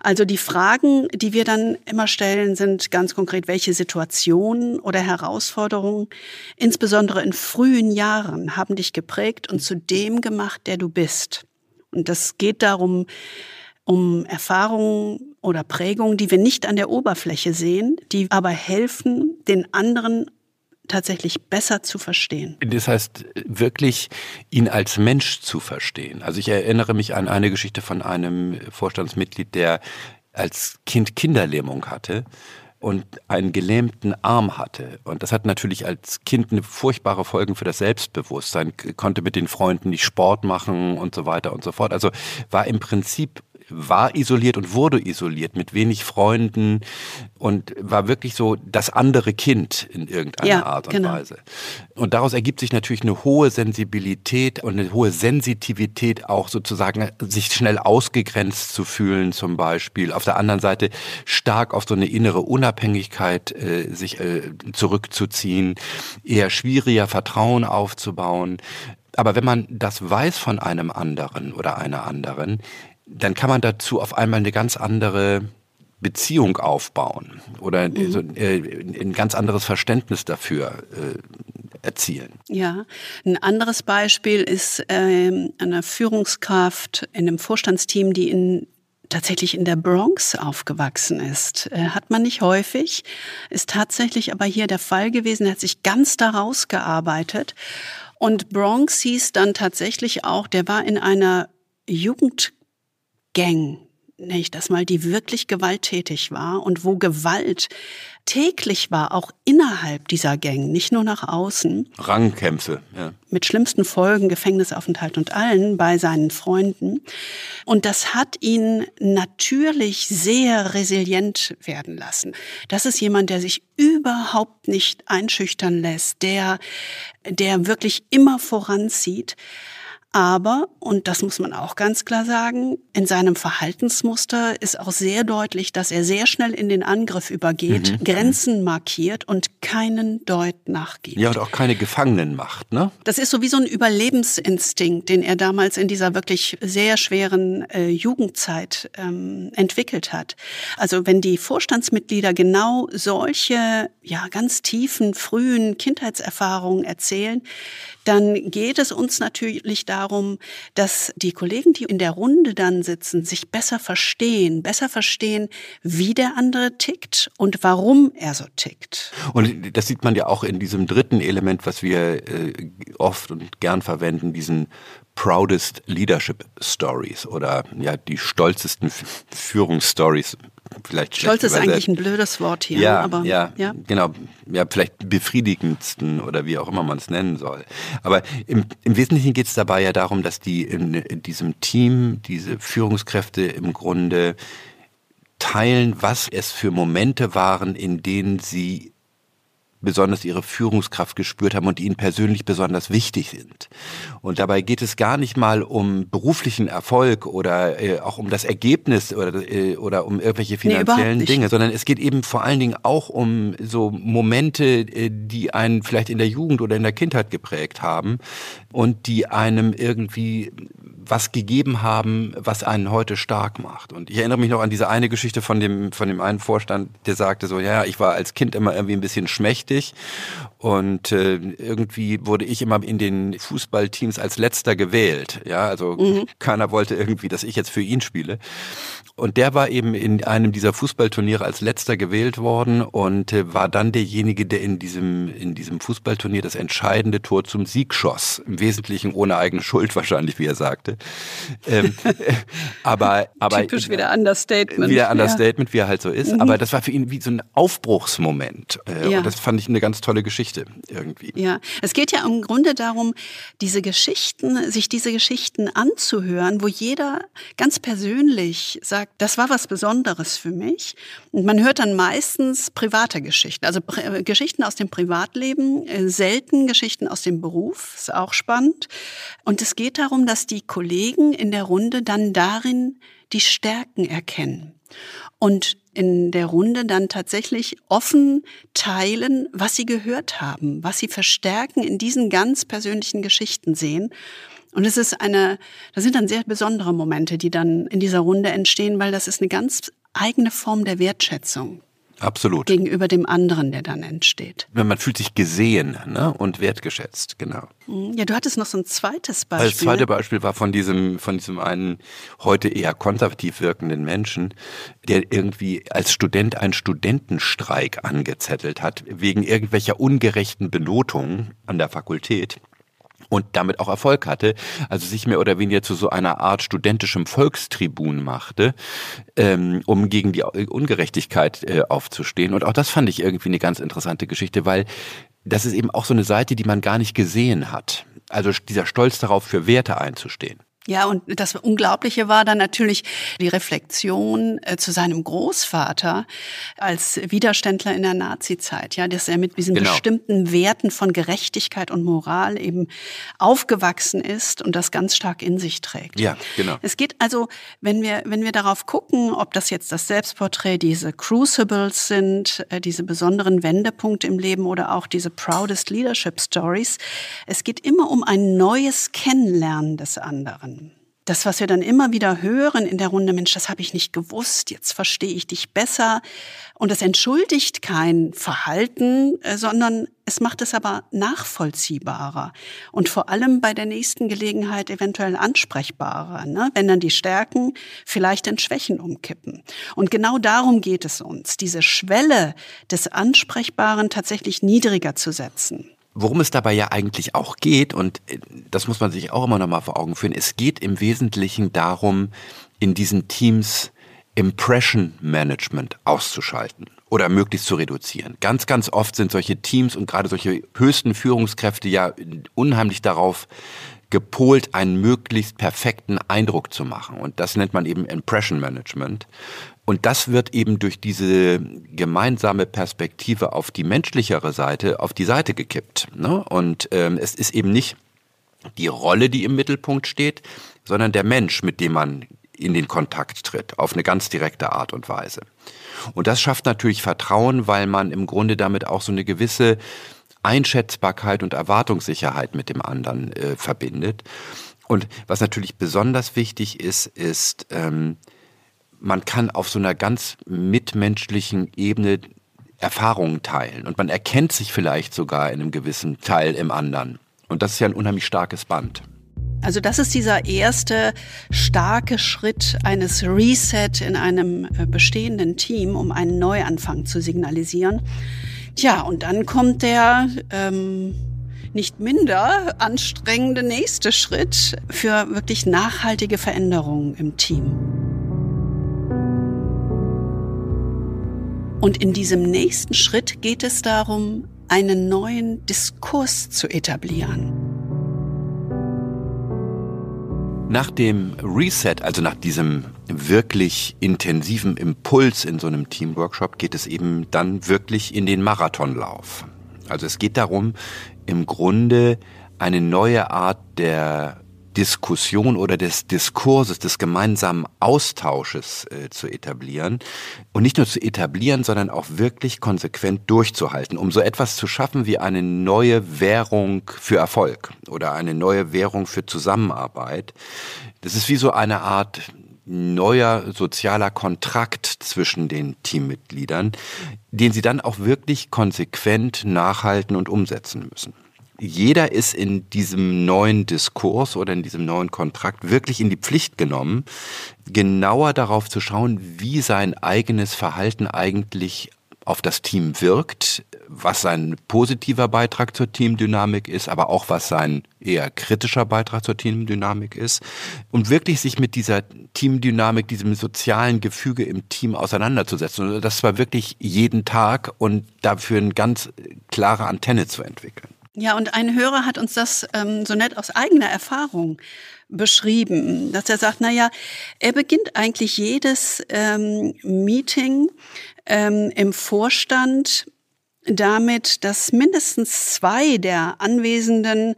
Also die Fragen, die wir dann immer stellen, sind ganz konkret, welche Situationen oder Herausforderungen, insbesondere in frühen Jahren, haben dich geprägt und zu dem gemacht, der du bist. Und das geht darum, um Erfahrungen oder Prägungen, die wir nicht an der Oberfläche sehen, die aber helfen, den anderen tatsächlich besser zu verstehen. Das heißt, wirklich ihn als Mensch zu verstehen. Also ich erinnere mich an eine Geschichte von einem Vorstandsmitglied, der als Kind Kinderlähmung hatte und einen gelähmten Arm hatte. Und das hat natürlich als Kind eine furchtbare Folgen für das Selbstbewusstsein, konnte mit den Freunden nicht Sport machen und so weiter und so fort. Also war im Prinzip war isoliert und wurde isoliert mit wenig Freunden und war wirklich so das andere Kind in irgendeiner ja, Art und genau. Weise. Und daraus ergibt sich natürlich eine hohe Sensibilität und eine hohe Sensitivität auch sozusagen sich schnell ausgegrenzt zu fühlen zum Beispiel. Auf der anderen Seite stark auf so eine innere Unabhängigkeit äh, sich äh, zurückzuziehen, eher schwieriger Vertrauen aufzubauen Aber wenn man das weiß von einem anderen oder einer anderen, dann kann man dazu auf einmal eine ganz andere Beziehung aufbauen oder mhm. so, äh, ein ganz anderes Verständnis dafür äh, erzielen. Ja, ein anderes Beispiel ist äh, eine Führungskraft in einem Vorstandsteam, die in tatsächlich in der Bronx aufgewachsen ist. Äh, hat man nicht häufig, ist tatsächlich aber hier der Fall gewesen. Er hat sich ganz daraus gearbeitet. Und Bronx hieß dann tatsächlich auch, der war in einer Jugendgang nenne ich das mal, die wirklich gewalttätig war und wo Gewalt täglich war, auch innerhalb dieser Gang, nicht nur nach außen. Rangkämpfe, ja. Mit schlimmsten Folgen, Gefängnisaufenthalt und allen bei seinen Freunden. Und das hat ihn natürlich sehr resilient werden lassen. Das ist jemand, der sich überhaupt nicht einschüchtern lässt, der, der wirklich immer voranzieht. Aber, und das muss man auch ganz klar sagen, in seinem Verhaltensmuster ist auch sehr deutlich, dass er sehr schnell in den Angriff übergeht, mhm. Grenzen markiert und keinen Deut nachgibt. Ja, und auch keine Gefangenen macht, ne? Das ist so wie so ein Überlebensinstinkt, den er damals in dieser wirklich sehr schweren äh, Jugendzeit ähm, entwickelt hat. Also wenn die Vorstandsmitglieder genau solche, ja, ganz tiefen, frühen Kindheitserfahrungen erzählen, dann geht es uns natürlich darum, dass die Kollegen, die in der Runde dann sitzen, sich besser verstehen, besser verstehen, wie der andere tickt und warum er so tickt. Und das sieht man ja auch in diesem dritten Element, was wir äh, oft und gern verwenden, diesen proudest Leadership Stories oder ja die stolzesten Führungsstories vielleicht Stolz ist eigentlich ein blödes Wort hier. Ja, aber, ja, ja, genau. Ja, vielleicht befriedigendsten oder wie auch immer man es nennen soll. Aber im, im Wesentlichen geht es dabei ja darum, dass die in, in diesem Team, diese Führungskräfte im Grunde teilen, was es für Momente waren, in denen sie besonders ihre Führungskraft gespürt haben und ihnen persönlich besonders wichtig sind. Und dabei geht es gar nicht mal um beruflichen Erfolg oder äh, auch um das Ergebnis oder, äh, oder um irgendwelche finanziellen nee, Dinge, sondern es geht eben vor allen Dingen auch um so Momente, äh, die einen vielleicht in der Jugend oder in der Kindheit geprägt haben und die einem irgendwie was gegeben haben, was einen heute stark macht. Und ich erinnere mich noch an diese eine Geschichte von dem, von dem einen Vorstand, der sagte so, ja, ich war als Kind immer irgendwie ein bisschen schmächtig und äh, irgendwie wurde ich immer in den Fußballteams als letzter gewählt. Ja, also mhm. keiner wollte irgendwie, dass ich jetzt für ihn spiele. Und der war eben in einem dieser Fußballturniere als letzter gewählt worden und äh, war dann derjenige, der in diesem, in diesem Fußballturnier das entscheidende Tor zum Sieg schoss. Im Wesentlichen ohne eigene Schuld wahrscheinlich, wie er sagte. Ähm, [LAUGHS] aber, aber. Typisch wieder Understatement. Wieder Understatement, ja. wie er halt so ist. Mhm. Aber das war für ihn wie so ein Aufbruchsmoment. Äh, ja. Und das fand ich eine ganz tolle Geschichte irgendwie. Ja, es geht ja im Grunde darum, diese Geschichten, sich diese Geschichten anzuhören, wo jeder ganz persönlich sagt, sagt, das war was Besonderes für mich. Und man hört dann meistens private Geschichten, also äh, Geschichten aus dem Privatleben, äh, selten Geschichten aus dem Beruf, ist auch spannend. Und es geht darum, dass die Kollegen in der Runde dann darin die Stärken erkennen. Und in der Runde dann tatsächlich offen teilen, was sie gehört haben, was sie verstärken in diesen ganz persönlichen Geschichten sehen. Und es ist eine, das sind dann sehr besondere Momente, die dann in dieser Runde entstehen, weil das ist eine ganz eigene Form der Wertschätzung. Absolut. Gegenüber dem anderen, der dann entsteht. Man fühlt sich gesehen ne? und wertgeschätzt, genau. Mhm. Ja, du hattest noch so ein zweites Beispiel. Das zweite Beispiel war von diesem, von diesem einen heute eher konservativ wirkenden Menschen, der irgendwie als Student einen Studentenstreik angezettelt hat, wegen irgendwelcher ungerechten Benotungen an der Fakultät und damit auch Erfolg hatte, also sich mehr oder weniger zu so einer Art studentischem Volkstribun machte, ähm, um gegen die Ungerechtigkeit äh, aufzustehen. Und auch das fand ich irgendwie eine ganz interessante Geschichte, weil das ist eben auch so eine Seite, die man gar nicht gesehen hat. Also dieser Stolz darauf, für Werte einzustehen. Ja, und das Unglaubliche war dann natürlich die Reflexion äh, zu seinem Großvater als Widerständler in der Nazizeit, ja, dass er mit diesen genau. bestimmten Werten von Gerechtigkeit und Moral eben aufgewachsen ist und das ganz stark in sich trägt. Ja, genau. Es geht also, wenn wir, wenn wir darauf gucken, ob das jetzt das Selbstporträt, diese Crucibles sind, äh, diese besonderen Wendepunkte im Leben oder auch diese Proudest Leadership Stories, es geht immer um ein neues Kennenlernen des anderen das, was wir dann immer wieder hören in der Runde, Mensch, das habe ich nicht gewusst, jetzt verstehe ich dich besser. Und es entschuldigt kein Verhalten, äh, sondern es macht es aber nachvollziehbarer und vor allem bei der nächsten Gelegenheit eventuell ansprechbarer, ne? wenn dann die Stärken vielleicht in Schwächen umkippen. Und genau darum geht es uns, diese Schwelle des Ansprechbaren tatsächlich niedriger zu setzen. Worum es dabei ja eigentlich auch geht, und äh, das muss man sich auch immer noch mal vor Augen führen, es geht im Wesentlichen darum, in diesen Teams Impression Management auszuschalten oder möglichst zu reduzieren. Ganz, ganz oft sind solche Teams und gerade solche höchsten Führungskräfte ja unheimlich darauf gepolt, einen möglichst perfekten Eindruck zu machen. Und das nennt man eben Impression Management. Und das wird eben durch diese gemeinsame Perspektive auf die menschlichere Seite auf die Seite gekippt. Ne? Und ähm, es ist eben nicht die Rolle, die im Mittelpunkt steht, sondern der Mensch, mit dem man in den Kontakt tritt, auf eine ganz direkte Art und Weise. Und das schafft natürlich Vertrauen, weil man im Grunde damit auch so eine gewisse Einschätzbarkeit und Erwartungssicherheit mit dem anderen äh, verbindet. Und was natürlich besonders wichtig ist, ist, ähm, man kann auf so einer ganz mitmenschlichen Ebene Erfahrungen teilen und man erkennt sich vielleicht sogar in einem gewissen Teil im anderen. Und das ist ja ein unheimlich starkes Band. Also das ist dieser erste starke Schritt eines Reset in einem äh, bestehenden Team, um einen Neuanfang zu signalisieren. Tja, und dann kommt der ähm, nicht minder anstrengende nächste Schritt für wirklich nachhaltige Veränderungen im Team. Und in diesem nächsten Schritt geht es darum, einen neuen Diskurs zu etablieren. Nach dem Reset, also nach diesem wirklich intensiven Impuls in so einem Teamworkshop, geht es eben dann wirklich in den Marathonlauf. Also es geht darum, im Grunde eine neue Art der Diskussion oder des Diskurses, des gemeinsamen Austausches äh, zu etablieren. Und nicht nur zu etablieren, sondern auch wirklich konsequent durchzuhalten, um so etwas zu schaffen wie eine neue Währung für Erfolg oder eine neue Währung für Zusammenarbeit. Das ist wie so eine Art neuer sozialer Kontrakt zwischen den Teammitgliedern, den sie dann auch wirklich konsequent nachhalten und umsetzen müssen jeder ist in diesem neuen Diskurs oder in diesem neuen Kontrakt wirklich in die Pflicht genommen, genauer darauf zu schauen, wie sein eigenes Verhalten eigentlich auf das Team wirkt, was sein positiver Beitrag zur Teamdynamik ist, aber auch was sein eher kritischer Beitrag zur Teamdynamik ist und wirklich sich mit dieser Teamdynamik, diesem sozialen Gefüge im Team auseinanderzusetzen und das zwar wirklich jeden Tag und dafür eine ganz klare Antenne zu entwickeln. Ja, und ein Hörer hat uns das ähm, so nett aus eigener Erfahrung beschrieben, dass er sagt, na ja, er beginnt eigentlich jedes ähm, Meeting ähm, im Vorstand damit, dass mindestens zwei der Anwesenden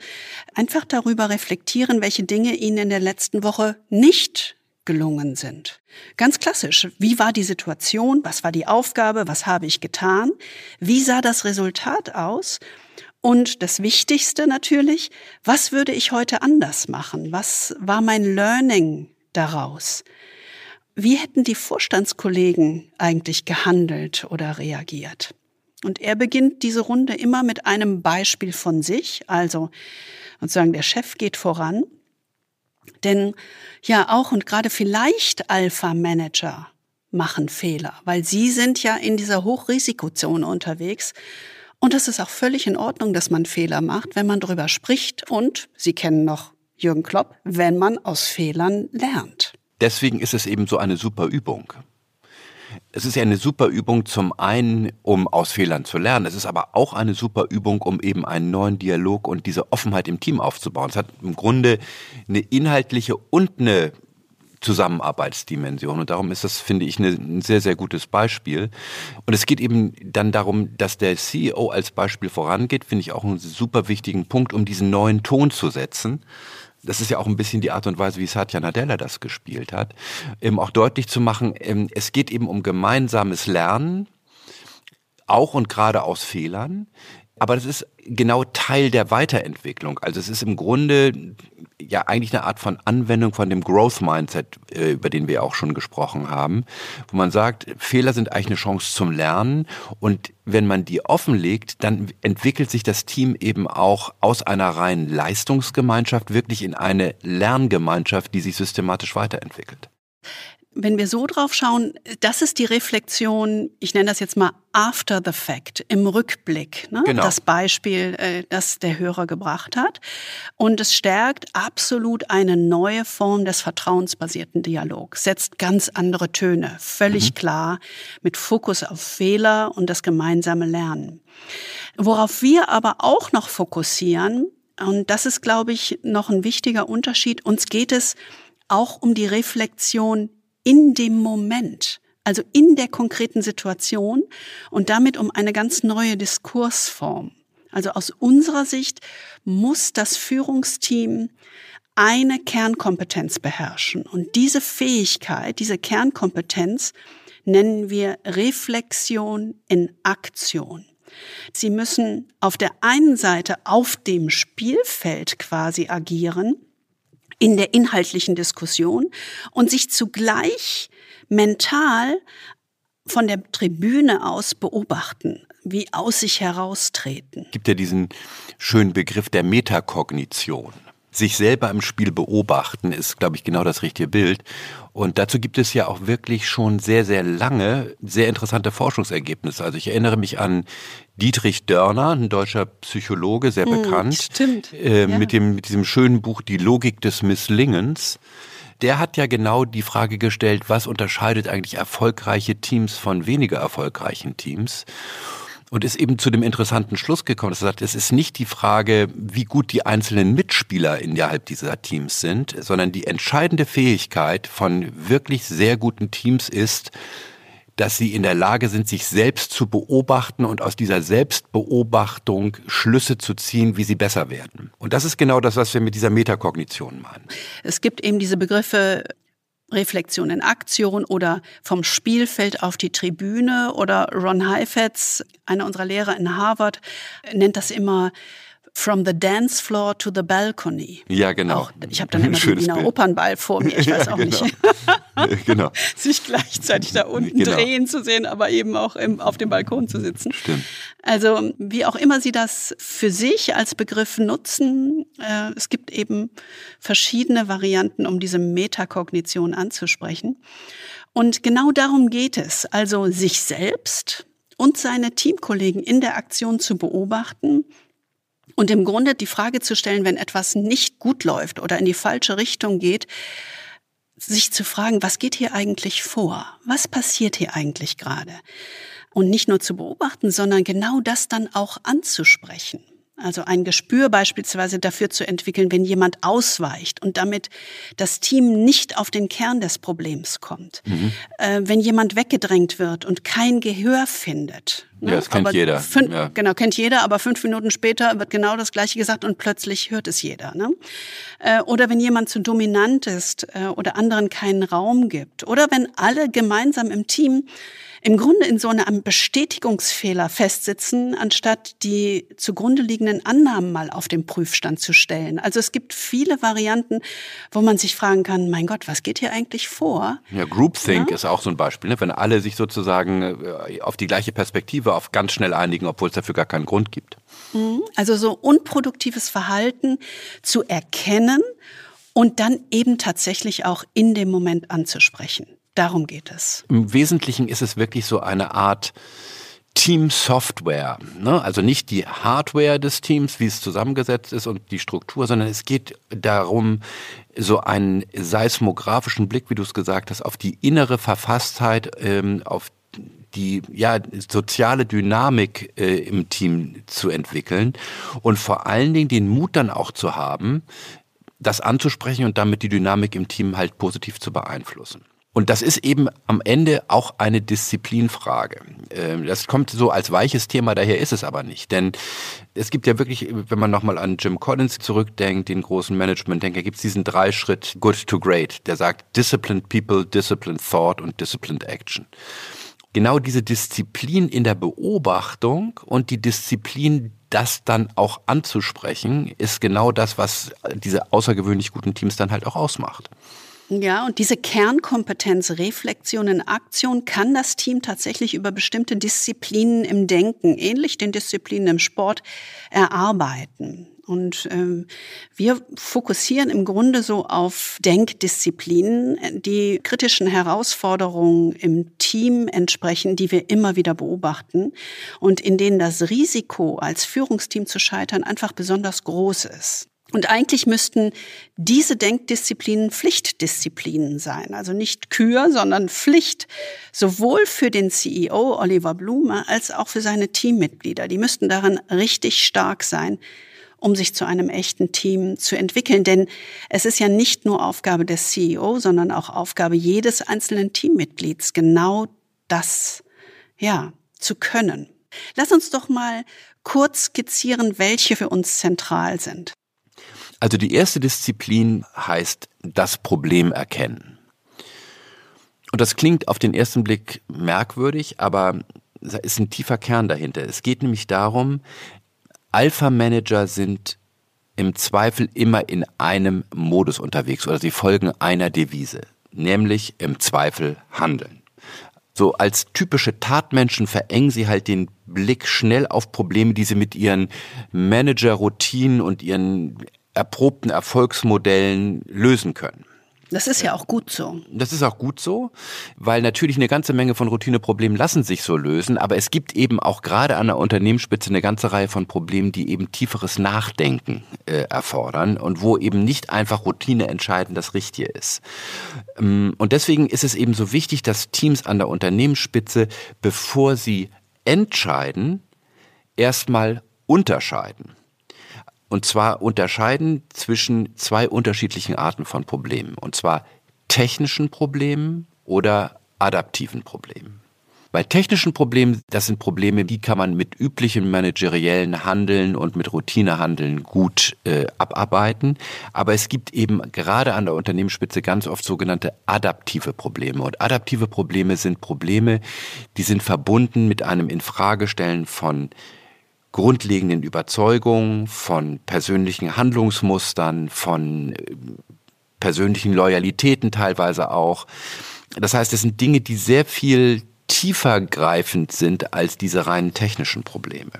einfach darüber reflektieren, welche Dinge ihnen in der letzten Woche nicht gelungen sind. Ganz klassisch. Wie war die Situation? Was war die Aufgabe? Was habe ich getan? Wie sah das Resultat aus? Und das Wichtigste natürlich, was würde ich heute anders machen? Was war mein Learning daraus? Wie hätten die Vorstandskollegen eigentlich gehandelt oder reagiert? Und er beginnt diese Runde immer mit einem Beispiel von sich, also sozusagen der Chef geht voran. Denn ja, auch und gerade vielleicht Alpha-Manager machen Fehler, weil sie sind ja in dieser Hochrisikozone unterwegs und es ist auch völlig in Ordnung, dass man Fehler macht, wenn man darüber spricht und, Sie kennen noch Jürgen Klopp, wenn man aus Fehlern lernt. Deswegen ist es eben so eine super Übung. Es ist ja eine super Übung zum einen, um aus Fehlern zu lernen. Es ist aber auch eine super Übung, um eben einen neuen Dialog und diese Offenheit im Team aufzubauen. Es hat im Grunde eine inhaltliche und eine Zusammenarbeitsdimension. Und darum ist das, finde ich, ein sehr, sehr gutes Beispiel. Und es geht eben dann darum, dass der CEO als Beispiel vorangeht, finde ich auch einen super wichtigen Punkt, um diesen neuen Ton zu setzen. Das ist ja auch ein bisschen die Art und Weise, wie Satya Nadella das gespielt hat, eben auch deutlich zu machen, ähm, es geht eben um gemeinsames Lernen, auch und gerade aus Fehlern. Aber das ist genau Teil der Weiterentwicklung. Also es ist im Grunde ja eigentlich eine Art von Anwendung von dem Growth Mindset, äh, über den wir auch schon gesprochen haben, wo man sagt, Fehler sind eigentlich eine Chance zum Lernen und wenn man die offenlegt, dann entwickelt sich das Team eben auch aus einer reinen Leistungsgemeinschaft wirklich in eine Lerngemeinschaft, die sich systematisch weiterentwickelt wenn wir so drauf schauen, das ist die Reflexion, ich nenne das jetzt mal after the fact, im Rückblick. Ne? Genau. Das Beispiel, äh, das der Hörer gebracht hat. Und es stärkt absolut eine neue Form des vertrauensbasierten Dialogs, setzt ganz andere Töne, völlig mhm. klar, mit Fokus auf Fehler und das gemeinsame Lernen. Worauf wir aber auch noch fokussieren, und das ist, glaube ich, noch ein wichtiger Unterschied, uns geht es auch um die Reflexion in dem Moment, also in der konkreten Situation und damit um eine ganz neue Diskursform. Also aus unserer Sicht muss das Führungsteam eine Kernkompetenz beherrschen. Und diese Fähigkeit, diese Kernkompetenz nennen wir Reflexion in Aktion. Sie müssen auf der einen Seite auf dem Spielfeld quasi agieren, in der inhaltlichen Diskussion und sich zugleich mental von der Tribüne aus beobachten, wie aus sich heraustreten. Gibt ja diesen schönen Begriff der Metakognition sich selber im Spiel beobachten, ist, glaube ich, genau das richtige Bild. Und dazu gibt es ja auch wirklich schon sehr, sehr lange sehr interessante Forschungsergebnisse. Also ich erinnere mich an Dietrich Dörner, ein deutscher Psychologe, sehr hm, bekannt, stimmt. Äh, ja. mit, dem, mit diesem schönen Buch Die Logik des Misslingens. Der hat ja genau die Frage gestellt, was unterscheidet eigentlich erfolgreiche Teams von weniger erfolgreichen Teams? Und ist eben zu dem interessanten Schluss gekommen, dass er sagt, es ist nicht die Frage, wie gut die einzelnen Mitspieler innerhalb dieser Teams sind, sondern die entscheidende Fähigkeit von wirklich sehr guten Teams ist, dass sie in der Lage sind, sich selbst zu beobachten und aus dieser Selbstbeobachtung Schlüsse zu ziehen, wie sie besser werden. Und das ist genau das, was wir mit dieser Metakognition meinen. Es gibt eben diese Begriffe Reflexion in Aktion oder vom Spielfeld auf die Tribüne oder Ron Heifetz, einer unserer Lehrer in Harvard, nennt das immer From the dance floor to the balcony. Ja, genau. Auch, ich habe dann immer [LAUGHS] den Wiener Bild. Opernball vor mir, ich [LAUGHS] weiß ja, auch genau. nicht. genau. [LAUGHS] Sich gleichzeitig da unten genau. drehen zu sehen, aber eben auch im, auf dem Balkon zu sitzen. Stimmt. Also wie auch immer Sie das für sich als Begriff nutzen, äh, es gibt eben verschiedene Varianten, um diese Metakognition anzusprechen. Und genau darum geht es, also sich selbst und seine Teamkollegen in der Aktion zu beobachten, und im Grunde die Frage zu stellen, wenn etwas nicht gut läuft oder in die falsche Richtung geht, sich zu fragen, was geht hier eigentlich vor? Was passiert hier eigentlich gerade? Und nicht nur zu beobachten, sondern genau das dann auch anzusprechen. Also ein Gespür beispielsweise dafür zu entwickeln, wenn jemand ausweicht und damit das Team nicht auf den Kern des Problems kommt. Mhm. Äh, wenn jemand weggedrängt wird und kein Gehör findet. Ne? Ja, das kennt aber jeder. Fünf, ja. Genau, kennt jeder, aber fünf Minuten später wird genau das Gleiche gesagt und plötzlich hört es jeder. Ne? Äh, oder wenn jemand zu dominant ist äh, oder anderen keinen Raum gibt. Oder wenn alle gemeinsam im Team im Grunde in so einem Bestätigungsfehler festsitzen, anstatt die zugrunde liegenden Annahmen mal auf den Prüfstand zu stellen. Also es gibt viele Varianten, wo man sich fragen kann, mein Gott, was geht hier eigentlich vor? Ja, Groupthink ja? ist auch so ein Beispiel, ne? wenn alle sich sozusagen äh, auf die gleiche Perspektive auf ganz schnell einigen, obwohl es dafür gar keinen Grund gibt. Mhm. Also so unproduktives Verhalten zu erkennen und dann eben tatsächlich auch in dem Moment anzusprechen. Darum geht es. Im Wesentlichen ist es wirklich so eine Art Team-Software. Ne? Also nicht die Hardware des Teams, wie es zusammengesetzt ist und die Struktur, sondern es geht darum, so einen seismografischen Blick, wie du es gesagt hast, auf die innere Verfasstheit, ähm, auf die ja soziale Dynamik äh, im Team zu entwickeln und vor allen Dingen den Mut dann auch zu haben, das anzusprechen und damit die Dynamik im Team halt positiv zu beeinflussen. Und das ist eben am Ende auch eine Disziplinfrage. Ähm, das kommt so als weiches Thema, daher ist es aber nicht. Denn es gibt ja wirklich, wenn man nochmal an Jim Collins zurückdenkt, den großen Management-Denker, gibt es diesen Dreischritt Good to Great. Der sagt Disciplined People, Disciplined Thought und Disciplined Action genau diese Disziplin in der Beobachtung und die Disziplin, das dann auch anzusprechen, ist genau das, was diese außergewöhnlich guten Teams dann halt auch ausmacht. Ja, und diese Kernkompetenz Reflexion in Aktion kann das Team tatsächlich über bestimmte Disziplinen im Denken, ähnlich den Disziplinen im Sport, erarbeiten. Und ähm, wir fokussieren im Grunde so auf Denkdisziplinen, die kritischen Herausforderungen im Team entsprechen, die wir immer wieder beobachten und in denen das Risiko, als Führungsteam zu scheitern, einfach besonders groß ist. Und eigentlich müssten diese Denkdisziplinen Pflichtdisziplinen sein. Also nicht Kür, sondern Pflicht. Sowohl für den CEO Oliver Blume als auch für seine Teammitglieder. Die müssten darin richtig stark sein, um sich zu einem echten Team zu entwickeln. Denn es ist ja nicht nur Aufgabe des CEO, sondern auch Aufgabe jedes einzelnen Teammitglieds, genau das, ja, zu können. Lass uns doch mal kurz skizzieren, welche für uns zentral sind. Also die erste Disziplin heißt das Problem erkennen. Und das klingt auf den ersten Blick merkwürdig, aber da ist ein tiefer Kern dahinter. Es geht nämlich darum, Alpha-Manager sind im Zweifel immer in einem Modus unterwegs oder sie folgen einer Devise, nämlich im Zweifel handeln. So als typische Tatmenschen verengen sie halt den Blick schnell auf Probleme, die sie mit ihren Manager-Routinen und ihren erprobten Erfolgsmodellen lösen können. Das ist ja auch gut so. Das ist auch gut so, weil natürlich eine ganze Menge von Routineproblemen lassen sich so lösen, aber es gibt eben auch gerade an der Unternehmensspitze eine ganze Reihe von Problemen, die eben tieferes Nachdenken äh, erfordern und wo eben nicht einfach Routine entscheiden das Richtige ist. Ähm, und deswegen ist es eben so wichtig, dass Teams an der Unternehmensspitze, bevor sie entscheiden, erstmal unterscheiden. Und zwar unterscheiden zwischen zwei unterschiedlichen Arten von Problemen. Und zwar technischen Problemen oder adaptiven Problemen. Bei technischen Problemen, das sind Probleme, die kann man mit üblichem manageriellen Handeln und mit Routinehandeln gut äh, abarbeiten. Aber es gibt eben gerade an der Unternehmensspitze ganz oft sogenannte adaptive Probleme. Und adaptive Probleme sind Probleme, die sind verbunden mit einem Infragestellen von grundlegenden Überzeugungen, von persönlichen Handlungsmustern, von äh, persönlichen Loyalitäten teilweise auch. Das heißt, es sind Dinge, die sehr viel tiefer greifend sind als diese reinen technischen Probleme.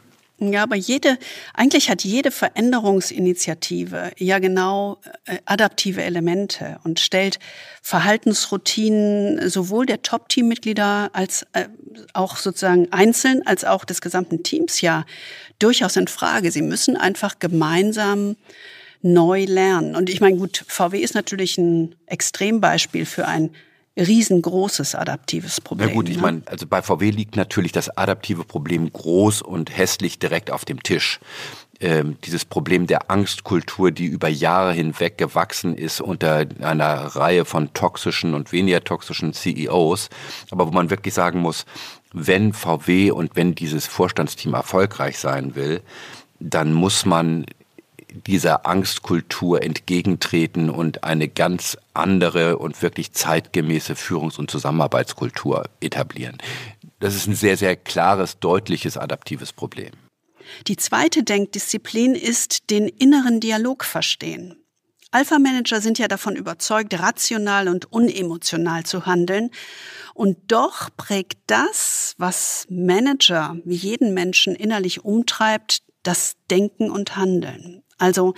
Ja, aber jede, eigentlich hat jede Veränderungsinitiative ja genau äh, adaptive Elemente und stellt Verhaltensroutinen sowohl der Top-Teammitglieder als äh, auch sozusagen einzeln als auch des gesamten Teams ja durchaus in Frage. Sie müssen einfach gemeinsam neu lernen. Und ich meine, gut, VW ist natürlich ein Extrembeispiel für ein riesengroßes adaptives Problem. Na gut, ich ne? meine, also bei VW liegt natürlich das adaptive Problem groß und hässlich direkt auf dem Tisch. Ähm, dieses Problem der Angstkultur, die über Jahre hinweg gewachsen ist unter einer Reihe von toxischen und weniger toxischen CEOs, aber wo man wirklich sagen muss, wenn VW und wenn dieses Vorstandsteam erfolgreich sein will, dann muss man dieser Angstkultur entgegentreten und eine ganz andere und wirklich zeitgemäße Führungs- und Zusammenarbeitskultur etablieren. Das ist ein sehr, sehr klares, deutliches, adaptives Problem. Die zweite Denkdisziplin ist den inneren Dialog verstehen. Alpha-Manager sind ja davon überzeugt, rational und unemotional zu handeln. Und doch prägt das, was Manager wie jeden Menschen innerlich umtreibt, das Denken und Handeln. Also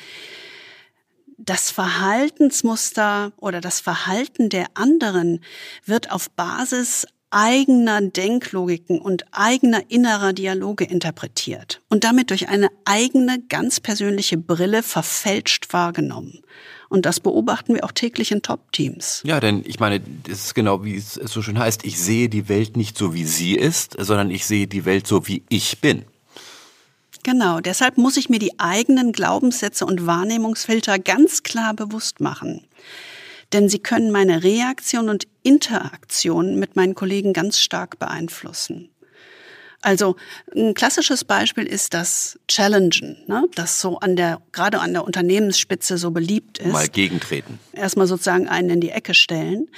das Verhaltensmuster oder das Verhalten der anderen wird auf Basis eigener Denklogiken und eigener innerer Dialoge interpretiert und damit durch eine eigene, ganz persönliche Brille verfälscht wahrgenommen. Und das beobachten wir auch täglich in Top-Teams. Ja, denn ich meine, das ist genau wie es so schön heißt, ich sehe die Welt nicht so, wie sie ist, sondern ich sehe die Welt so, wie ich bin. Genau, deshalb muss ich mir die eigenen Glaubenssätze und Wahrnehmungsfilter ganz klar bewusst machen. Denn sie können meine Reaktion und Interaktion mit meinen Kollegen ganz stark beeinflussen. Also ein klassisches Beispiel ist das Challengen, ne? das so an der, gerade an der Unternehmensspitze so beliebt ist. Mal gegentreten. Erstmal sozusagen einen in die Ecke stellen.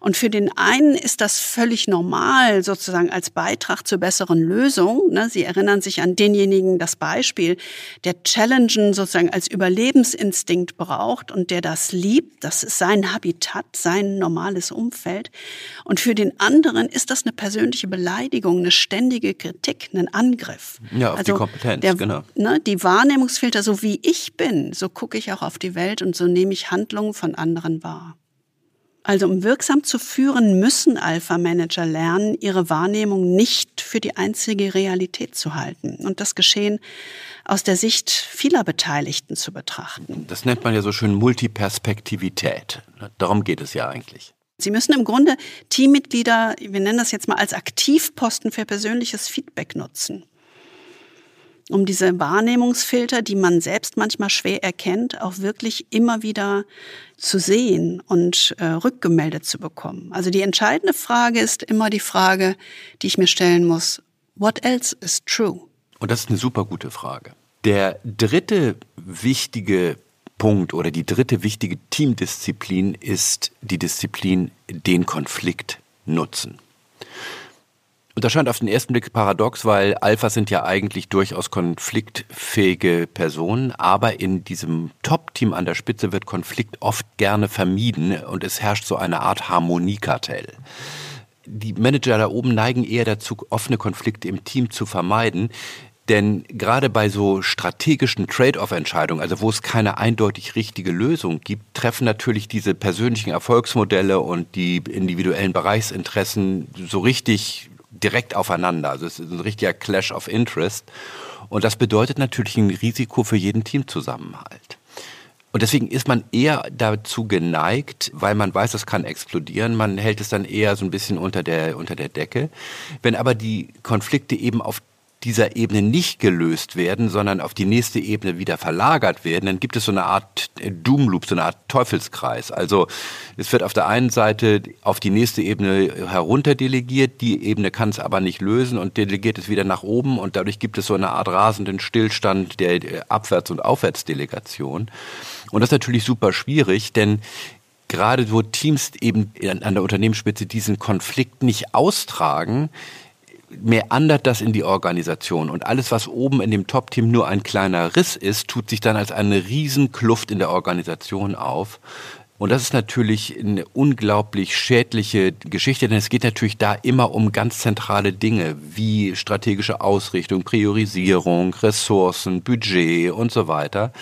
Und für den einen ist das völlig normal, sozusagen als Beitrag zur besseren Lösung. Ne? Sie erinnern sich an denjenigen, das Beispiel, der Challengen sozusagen als Überlebensinstinkt braucht und der das liebt. Das ist sein Habitat, sein normales Umfeld. Und für den anderen ist das eine persönliche Beleidigung, eine ständige Kritik, einen Angriff. Ja, auf also die Kompetenz, der, genau. Ne, die Wahrnehmungsfilter, so wie ich bin, so gucke ich auch auf die Welt und so nehme ich Handlungen von anderen wahr. Also um wirksam zu führen, müssen Alpha-Manager lernen, ihre Wahrnehmung nicht für die einzige Realität zu halten und das Geschehen aus der Sicht vieler Beteiligten zu betrachten. Das nennt man ja so schön Multiperspektivität. Darum geht es ja eigentlich. Sie müssen im Grunde Teammitglieder, wir nennen das jetzt mal als Aktivposten für persönliches Feedback nutzen. Um diese Wahrnehmungsfilter, die man selbst manchmal schwer erkennt, auch wirklich immer wieder zu sehen und äh, rückgemeldet zu bekommen. Also die entscheidende Frage ist immer die Frage, die ich mir stellen muss, what else is true? Und das ist eine super gute Frage. Der dritte wichtige Punkt oder die dritte wichtige Teamdisziplin ist die Disziplin den Konflikt nutzen. Und das scheint auf den ersten Blick paradox, weil Alphas sind ja eigentlich durchaus konfliktfähige Personen, aber in diesem Top-Team an der Spitze wird Konflikt oft gerne vermieden und es herrscht so eine Art Harmoniekartell. Die Manager da oben neigen eher dazu, offene Konflikte im Team zu vermeiden. Denn gerade bei so strategischen Trade-off-Entscheidungen, also wo es keine eindeutig richtige Lösung gibt, treffen natürlich diese persönlichen Erfolgsmodelle und die individuellen Bereichsinteressen so richtig direkt aufeinander. Also es ist ein richtiger Clash of Interest. Und das bedeutet natürlich ein Risiko für jeden Teamzusammenhalt. Und deswegen ist man eher dazu geneigt, weil man weiß, das kann explodieren, man hält es dann eher so ein bisschen unter der, unter der Decke. Wenn aber die Konflikte eben auf dieser Ebene nicht gelöst werden, sondern auf die nächste Ebene wieder verlagert werden, dann gibt es so eine Art äh, Doom Loop, so eine Art Teufelskreis. Also es wird auf der einen Seite auf die nächste Ebene herunterdelegiert, die Ebene kann es aber nicht lösen und delegiert es wieder nach oben und dadurch gibt es so eine Art rasenden Stillstand der Abwärts- und Aufwärtsdelegation. Und das ist natürlich super schwierig, denn gerade wo Teams eben an der Unternehmensspitze diesen Konflikt nicht austragen, meandert das in die Organisation. Und alles, was oben in dem Top-Team nur ein kleiner Riss ist, tut sich dann als eine Riesenkluft in der Organisation auf. Und das ist natürlich eine unglaublich schädliche Geschichte, denn es geht natürlich da immer um ganz zentrale Dinge wie strategische Ausrichtung, Priorisierung, Ressourcen, Budget und so weiter.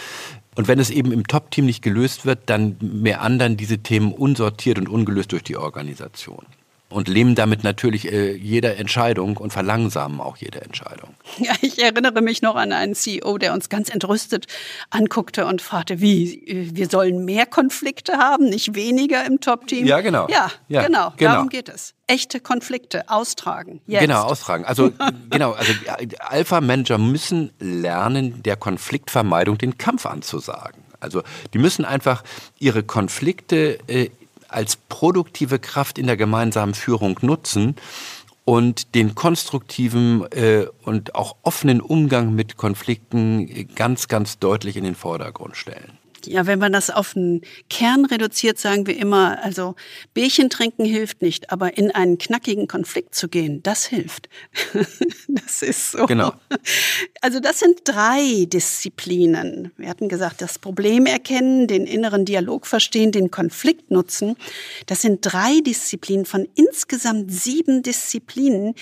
Und wenn es eben im Top-Team nicht gelöst wird, dann meandern diese Themen unsortiert und ungelöst durch die Organisation und lähmen damit natürlich äh, jede Entscheidung und verlangsamen auch jede Entscheidung. Ja, ich erinnere mich noch an einen CEO, der uns ganz entrüstet anguckte und fragte, wie, wir sollen mehr Konflikte haben, nicht weniger im Top-Team. Ja, genau. Ja, ja genau, genau. Darum geht es. Echte Konflikte austragen. Jetzt. Genau, austragen. Also, [LAUGHS] genau, also Alpha-Manager müssen lernen, der Konfliktvermeidung den Kampf anzusagen. Also die müssen einfach ihre Konflikte äh, als produktive Kraft in der gemeinsamen Führung nutzen und den konstruktiven äh, und auch offenen Umgang mit Konflikten ganz, ganz deutlich in den Vordergrund stellen. Ja, wenn man das auf den Kern reduziert, sagen wir immer, also Bierchen trinken hilft nicht, aber in einen knackigen Konflikt zu gehen, das hilft. [LAUGHS] das ist so. Genau. Also das sind drei Disziplinen. Wir hatten gesagt, das Problem erkennen, den inneren Dialog verstehen, den Konflikt nutzen. Das sind drei Disziplinen von insgesamt sieben Disziplinen,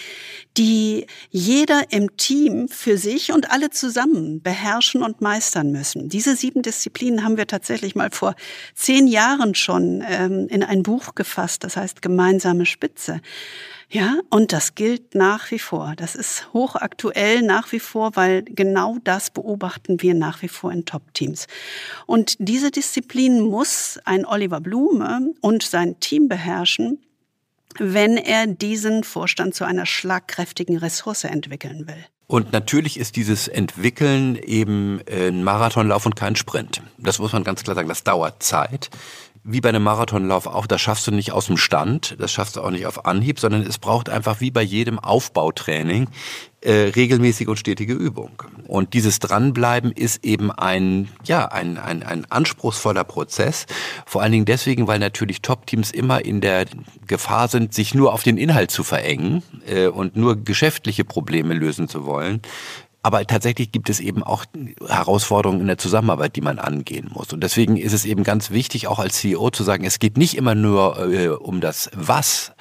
die jeder im Team für sich und alle zusammen beherrschen und meistern müssen. Diese sieben Disziplinen haben wir tatsächlich mal vor zehn Jahren schon ähm, in ein Buch gefasst, das heißt Gemeinsame Spitze. Ja, und das gilt nach wie vor. Das ist hochaktuell nach wie vor, weil genau das beobachten wir nach wie vor in Top-Teams. Und diese Disziplin muss ein Oliver Blume und sein Team beherrschen, wenn er diesen Vorstand zu einer schlagkräftigen Ressource entwickeln will. Und natürlich ist dieses Entwickeln eben ein Marathonlauf und kein Sprint. Das muss man ganz klar sagen. Das dauert Zeit wie bei einem Marathonlauf auch, das schaffst du nicht aus dem Stand, das schaffst du auch nicht auf Anhieb, sondern es braucht einfach wie bei jedem Aufbautraining äh, regelmäßige und stetige Übung. Und dieses Dranbleiben ist eben ein, ja, ein, ein, ein anspruchsvoller Prozess. Vor allen Dingen deswegen, weil natürlich Top-Teams immer in der Gefahr sind, sich nur auf den Inhalt zu verengen äh, und nur geschäftliche Probleme lösen zu wollen. Aber tatsächlich gibt es eben auch Herausforderungen in der Zusammenarbeit, die man angehen muss. Und deswegen ist es eben ganz wichtig, auch als CEO zu sagen, es geht nicht immer nur äh, um das Was,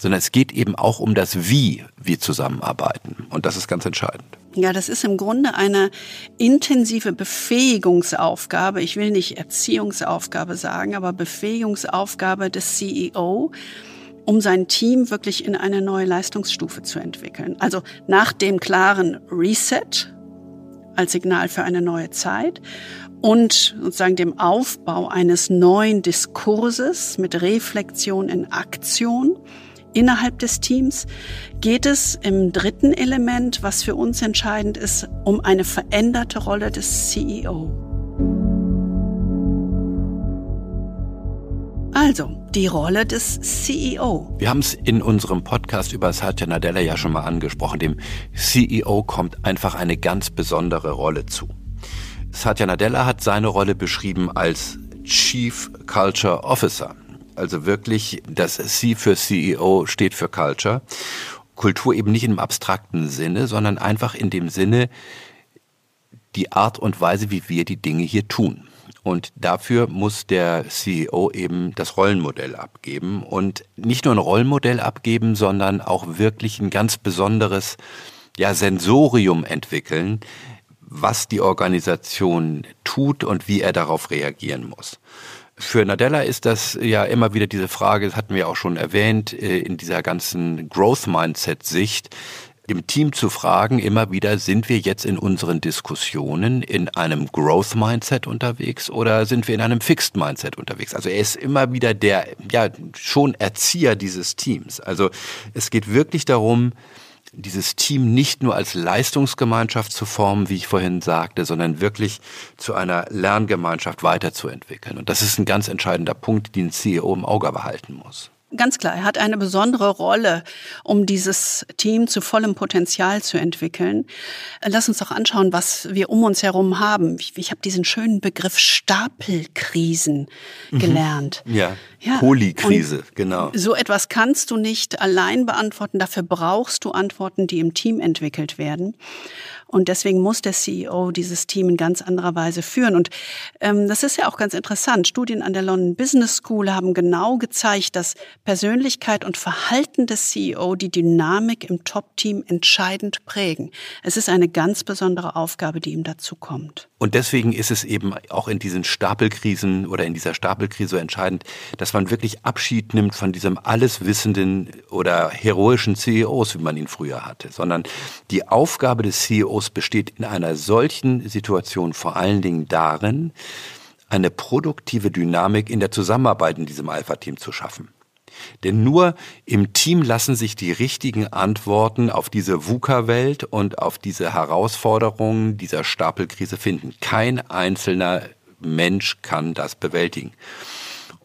sondern es geht eben auch um das Wie wir zusammenarbeiten. Und das ist ganz entscheidend. Ja, das ist im Grunde eine intensive Befähigungsaufgabe. Ich will nicht Erziehungsaufgabe sagen, aber Befähigungsaufgabe des CEO um sein Team wirklich in eine neue Leistungsstufe zu entwickeln. Also nach dem klaren Reset als Signal für eine neue Zeit und sozusagen dem Aufbau eines neuen Diskurses mit Reflexion in Aktion innerhalb des Teams geht es im dritten Element, was für uns entscheidend ist, um eine veränderte Rolle des CEO. Also, die Rolle des CEO. Wir haben es in unserem Podcast über Satya Nadella ja schon mal angesprochen. Dem CEO kommt einfach eine ganz besondere Rolle zu. Satya Nadella hat seine Rolle beschrieben als Chief Culture Officer. Also wirklich, das C für CEO steht für Culture. Kultur eben nicht im abstrakten Sinne, sondern einfach in dem Sinne, die Art und Weise, wie wir die Dinge hier tun. Und dafür muss der CEO eben das Rollenmodell abgeben und nicht nur ein Rollenmodell abgeben, sondern auch wirklich ein ganz besonderes ja, Sensorium entwickeln, was die Organisation tut und wie er darauf reagieren muss. Für Nadella ist das ja immer wieder diese Frage, das hatten wir auch schon erwähnt, äh, in dieser ganzen Growth Mindset Sicht, im Team zu fragen, immer wieder, sind wir jetzt in unseren Diskussionen in einem Growth Mindset unterwegs oder sind wir in einem Fixed Mindset unterwegs? Also er ist immer wieder der, ja, schon Erzieher dieses Teams. Also es geht wirklich darum, dieses Team nicht nur als Leistungsgemeinschaft zu formen, wie ich vorhin sagte, sondern wirklich zu einer Lerngemeinschaft weiterzuentwickeln. Und das ist ein ganz entscheidender Punkt, den CEO im Auge behalten muss. Ganz klar, er hat eine besondere Rolle, um dieses Team zu vollem Potenzial zu entwickeln. Lass uns doch anschauen, was wir um uns herum haben. Ich, ich habe diesen schönen Begriff Stapelkrisen mhm. gelernt. Ja, ja. Polykrise, genau. So etwas kannst du nicht allein beantworten. Dafür brauchst du Antworten, die im Team entwickelt werden. Und deswegen muss der CEO dieses Team in ganz anderer Weise führen. Und ähm, das ist ja auch ganz interessant. Studien an der London Business School haben genau gezeigt, dass Persönlichkeit und Verhalten des CEO die Dynamik im Top-Team entscheidend prägen. Es ist eine ganz besondere Aufgabe, die ihm dazu kommt. Und deswegen ist es eben auch in diesen Stapelkrisen oder in dieser Stapelkrise so entscheidend, dass man wirklich Abschied nimmt von diesem alleswissenden oder heroischen CEOs, wie man ihn früher hatte, sondern die Aufgabe des CEOs besteht in einer solchen Situation vor allen Dingen darin, eine produktive Dynamik in der Zusammenarbeit in diesem Alpha-Team zu schaffen. Denn nur im Team lassen sich die richtigen Antworten auf diese VUCA-Welt und auf diese Herausforderungen dieser Stapelkrise finden. Kein einzelner Mensch kann das bewältigen.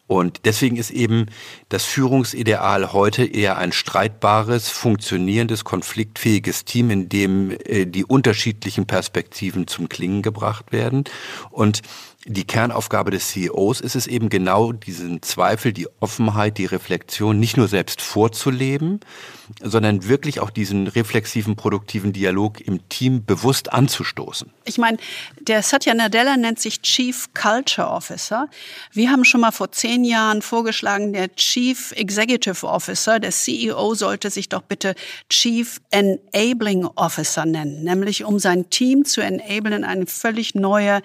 Und deswegen ist eben das Führungsideal heute eher ein streitbares, funktionierendes, konfliktfähiges Team, in dem äh, die unterschiedlichen Perspektiven zum Klingen gebracht werden. Und die Kernaufgabe des CEOs ist es eben genau, diesen Zweifel, die Offenheit, die Reflexion nicht nur selbst vorzuleben, sondern wirklich auch diesen reflexiven, produktiven Dialog im Team bewusst anzustoßen. Ich meine, der Satya Nadella nennt sich Chief Culture Officer. Wir haben schon mal vor zehn Jahren vorgeschlagen, der Chief Executive Officer, der CEO sollte sich doch bitte Chief Enabling Officer nennen, nämlich um sein Team zu enablen, eine völlig neue,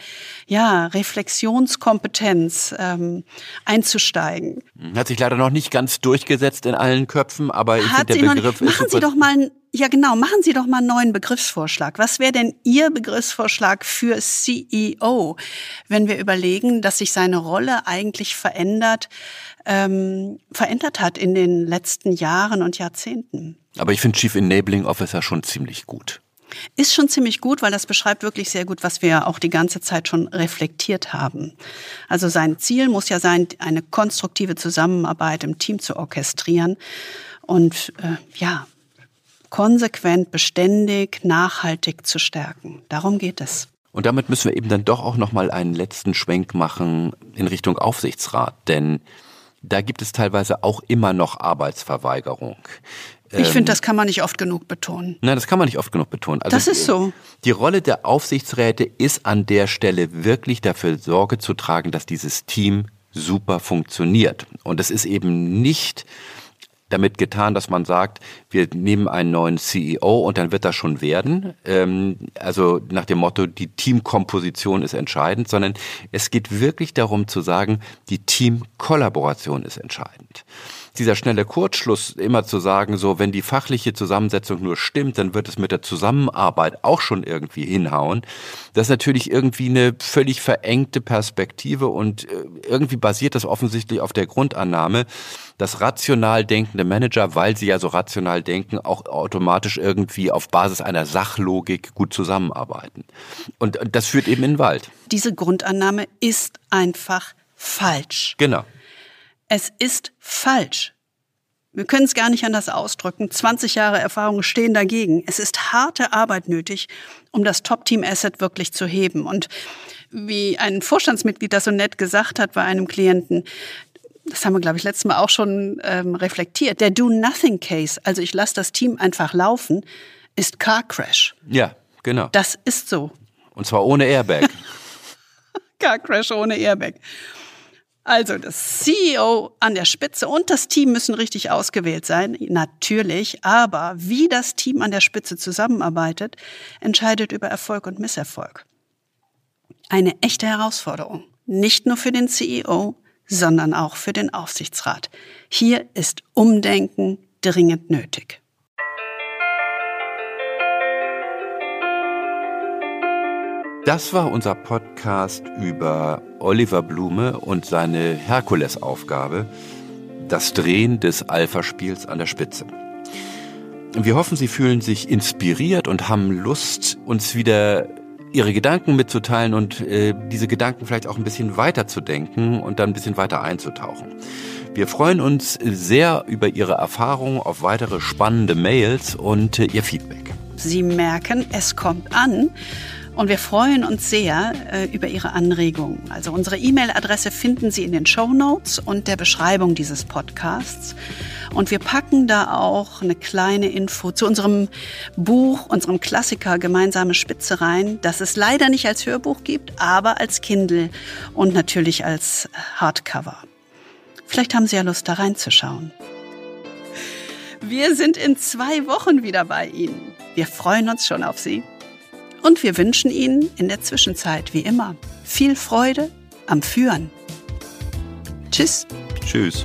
ja, Reflexion Reflexionskompetenz ähm, einzusteigen. Hat sich leider noch nicht ganz durchgesetzt in allen Köpfen, aber ich Hat finde, der Begriff noch, ist Machen Sie doch mal, ja genau, machen Sie doch mal einen neuen Begriffsvorschlag. Was wäre denn Ihr Begriffsvorschlag für CEO, wenn wir überlegen, dass sich seine Rolle eigentlich verändert, ähm, verändert hat in den letzten Jahren und Jahrzehnten? Aber ich finde Chief Enabling Officer schon ziemlich gut. Ist schon ziemlich gut, weil das beschreibt wirklich sehr gut, was wir auch die ganze Zeit schon reflektiert haben. Also sein Ziel muss ja sein, eine konstruktive Zusammenarbeit im Team zu orchestrieren und äh, ja, konsequent, beständig, nachhaltig zu stärken. Darum geht es. Und damit müssen wir eben dann doch auch noch mal einen letzten Schwenk machen in Richtung Aufsichtsrat, denn da gibt es teilweise auch immer noch Arbeitsverweigerung. Ich finde, das kann man nicht oft genug betonen. Nein, das kann man nicht oft genug betonen. Also das ist so. Die Rolle der Aufsichtsräte ist an der Stelle wirklich dafür Sorge zu tragen, dass dieses Team super funktioniert. Und es ist eben nicht damit getan, dass man sagt, wir nehmen einen neuen CEO und dann wird das schon werden. Ähm, also nach dem Motto, die Teamkomposition ist entscheidend, sondern es geht wirklich darum zu sagen, die Teamkollaboration ist entscheidend dieser schnelle Kurzschluss, immer zu sagen, so, wenn die fachliche Zusammensetzung nur stimmt, dann wird es mit der Zusammenarbeit auch schon irgendwie hinhauen. Das ist natürlich irgendwie eine völlig verengte Perspektive und äh, irgendwie basiert das offensichtlich auf der Grundannahme, dass rational denkende Manager, weil sie ja so rational denken, auch automatisch irgendwie auf Basis einer Sachlogik gut zusammenarbeiten. Und das führt eben in den Wald. Diese Grundannahme ist einfach falsch. Genau. Es ist falsch. Wir können es gar nicht anders ausdrücken. 20 Jahre Erfahrung stehen dagegen. Es ist harte Arbeit nötig, um das Top-Team-Asset wirklich zu heben. Und wie ein Vorstandsmitglied das so nett gesagt hat bei einem Klienten, das haben wir, glaube ich, letztes Mal auch schon ähm, reflektiert, der Do-Nothing-Case, also ich lasse das Team einfach laufen, ist Car Crash. Ja, genau. Das ist so. Und zwar ohne Airbag. [LAUGHS] Car Crash ohne Airbag. Also das CEO an der Spitze und das Team müssen richtig ausgewählt sein, natürlich, aber wie das Team an der Spitze zusammenarbeitet, entscheidet über Erfolg und Misserfolg. Eine echte Herausforderung, nicht nur für den CEO, sondern auch für den Aufsichtsrat. Hier ist Umdenken dringend nötig. Das war unser Podcast über Oliver Blume und seine Herkulesaufgabe, das Drehen des Alpha-Spiels an der Spitze. Wir hoffen, Sie fühlen sich inspiriert und haben Lust, uns wieder Ihre Gedanken mitzuteilen und äh, diese Gedanken vielleicht auch ein bisschen weiter zu denken und dann ein bisschen weiter einzutauchen. Wir freuen uns sehr über Ihre Erfahrungen auf weitere spannende Mails und äh, Ihr Feedback. Sie merken, es kommt an. Und wir freuen uns sehr äh, über Ihre Anregungen. Also unsere E-Mail-Adresse finden Sie in den Show Notes und der Beschreibung dieses Podcasts. Und wir packen da auch eine kleine Info zu unserem Buch, unserem Klassiker Gemeinsame Spitze rein, das es leider nicht als Hörbuch gibt, aber als Kindle und natürlich als Hardcover. Vielleicht haben Sie ja Lust, da reinzuschauen. Wir sind in zwei Wochen wieder bei Ihnen. Wir freuen uns schon auf Sie. Und wir wünschen Ihnen in der Zwischenzeit wie immer viel Freude am Führen. Tschüss. Tschüss.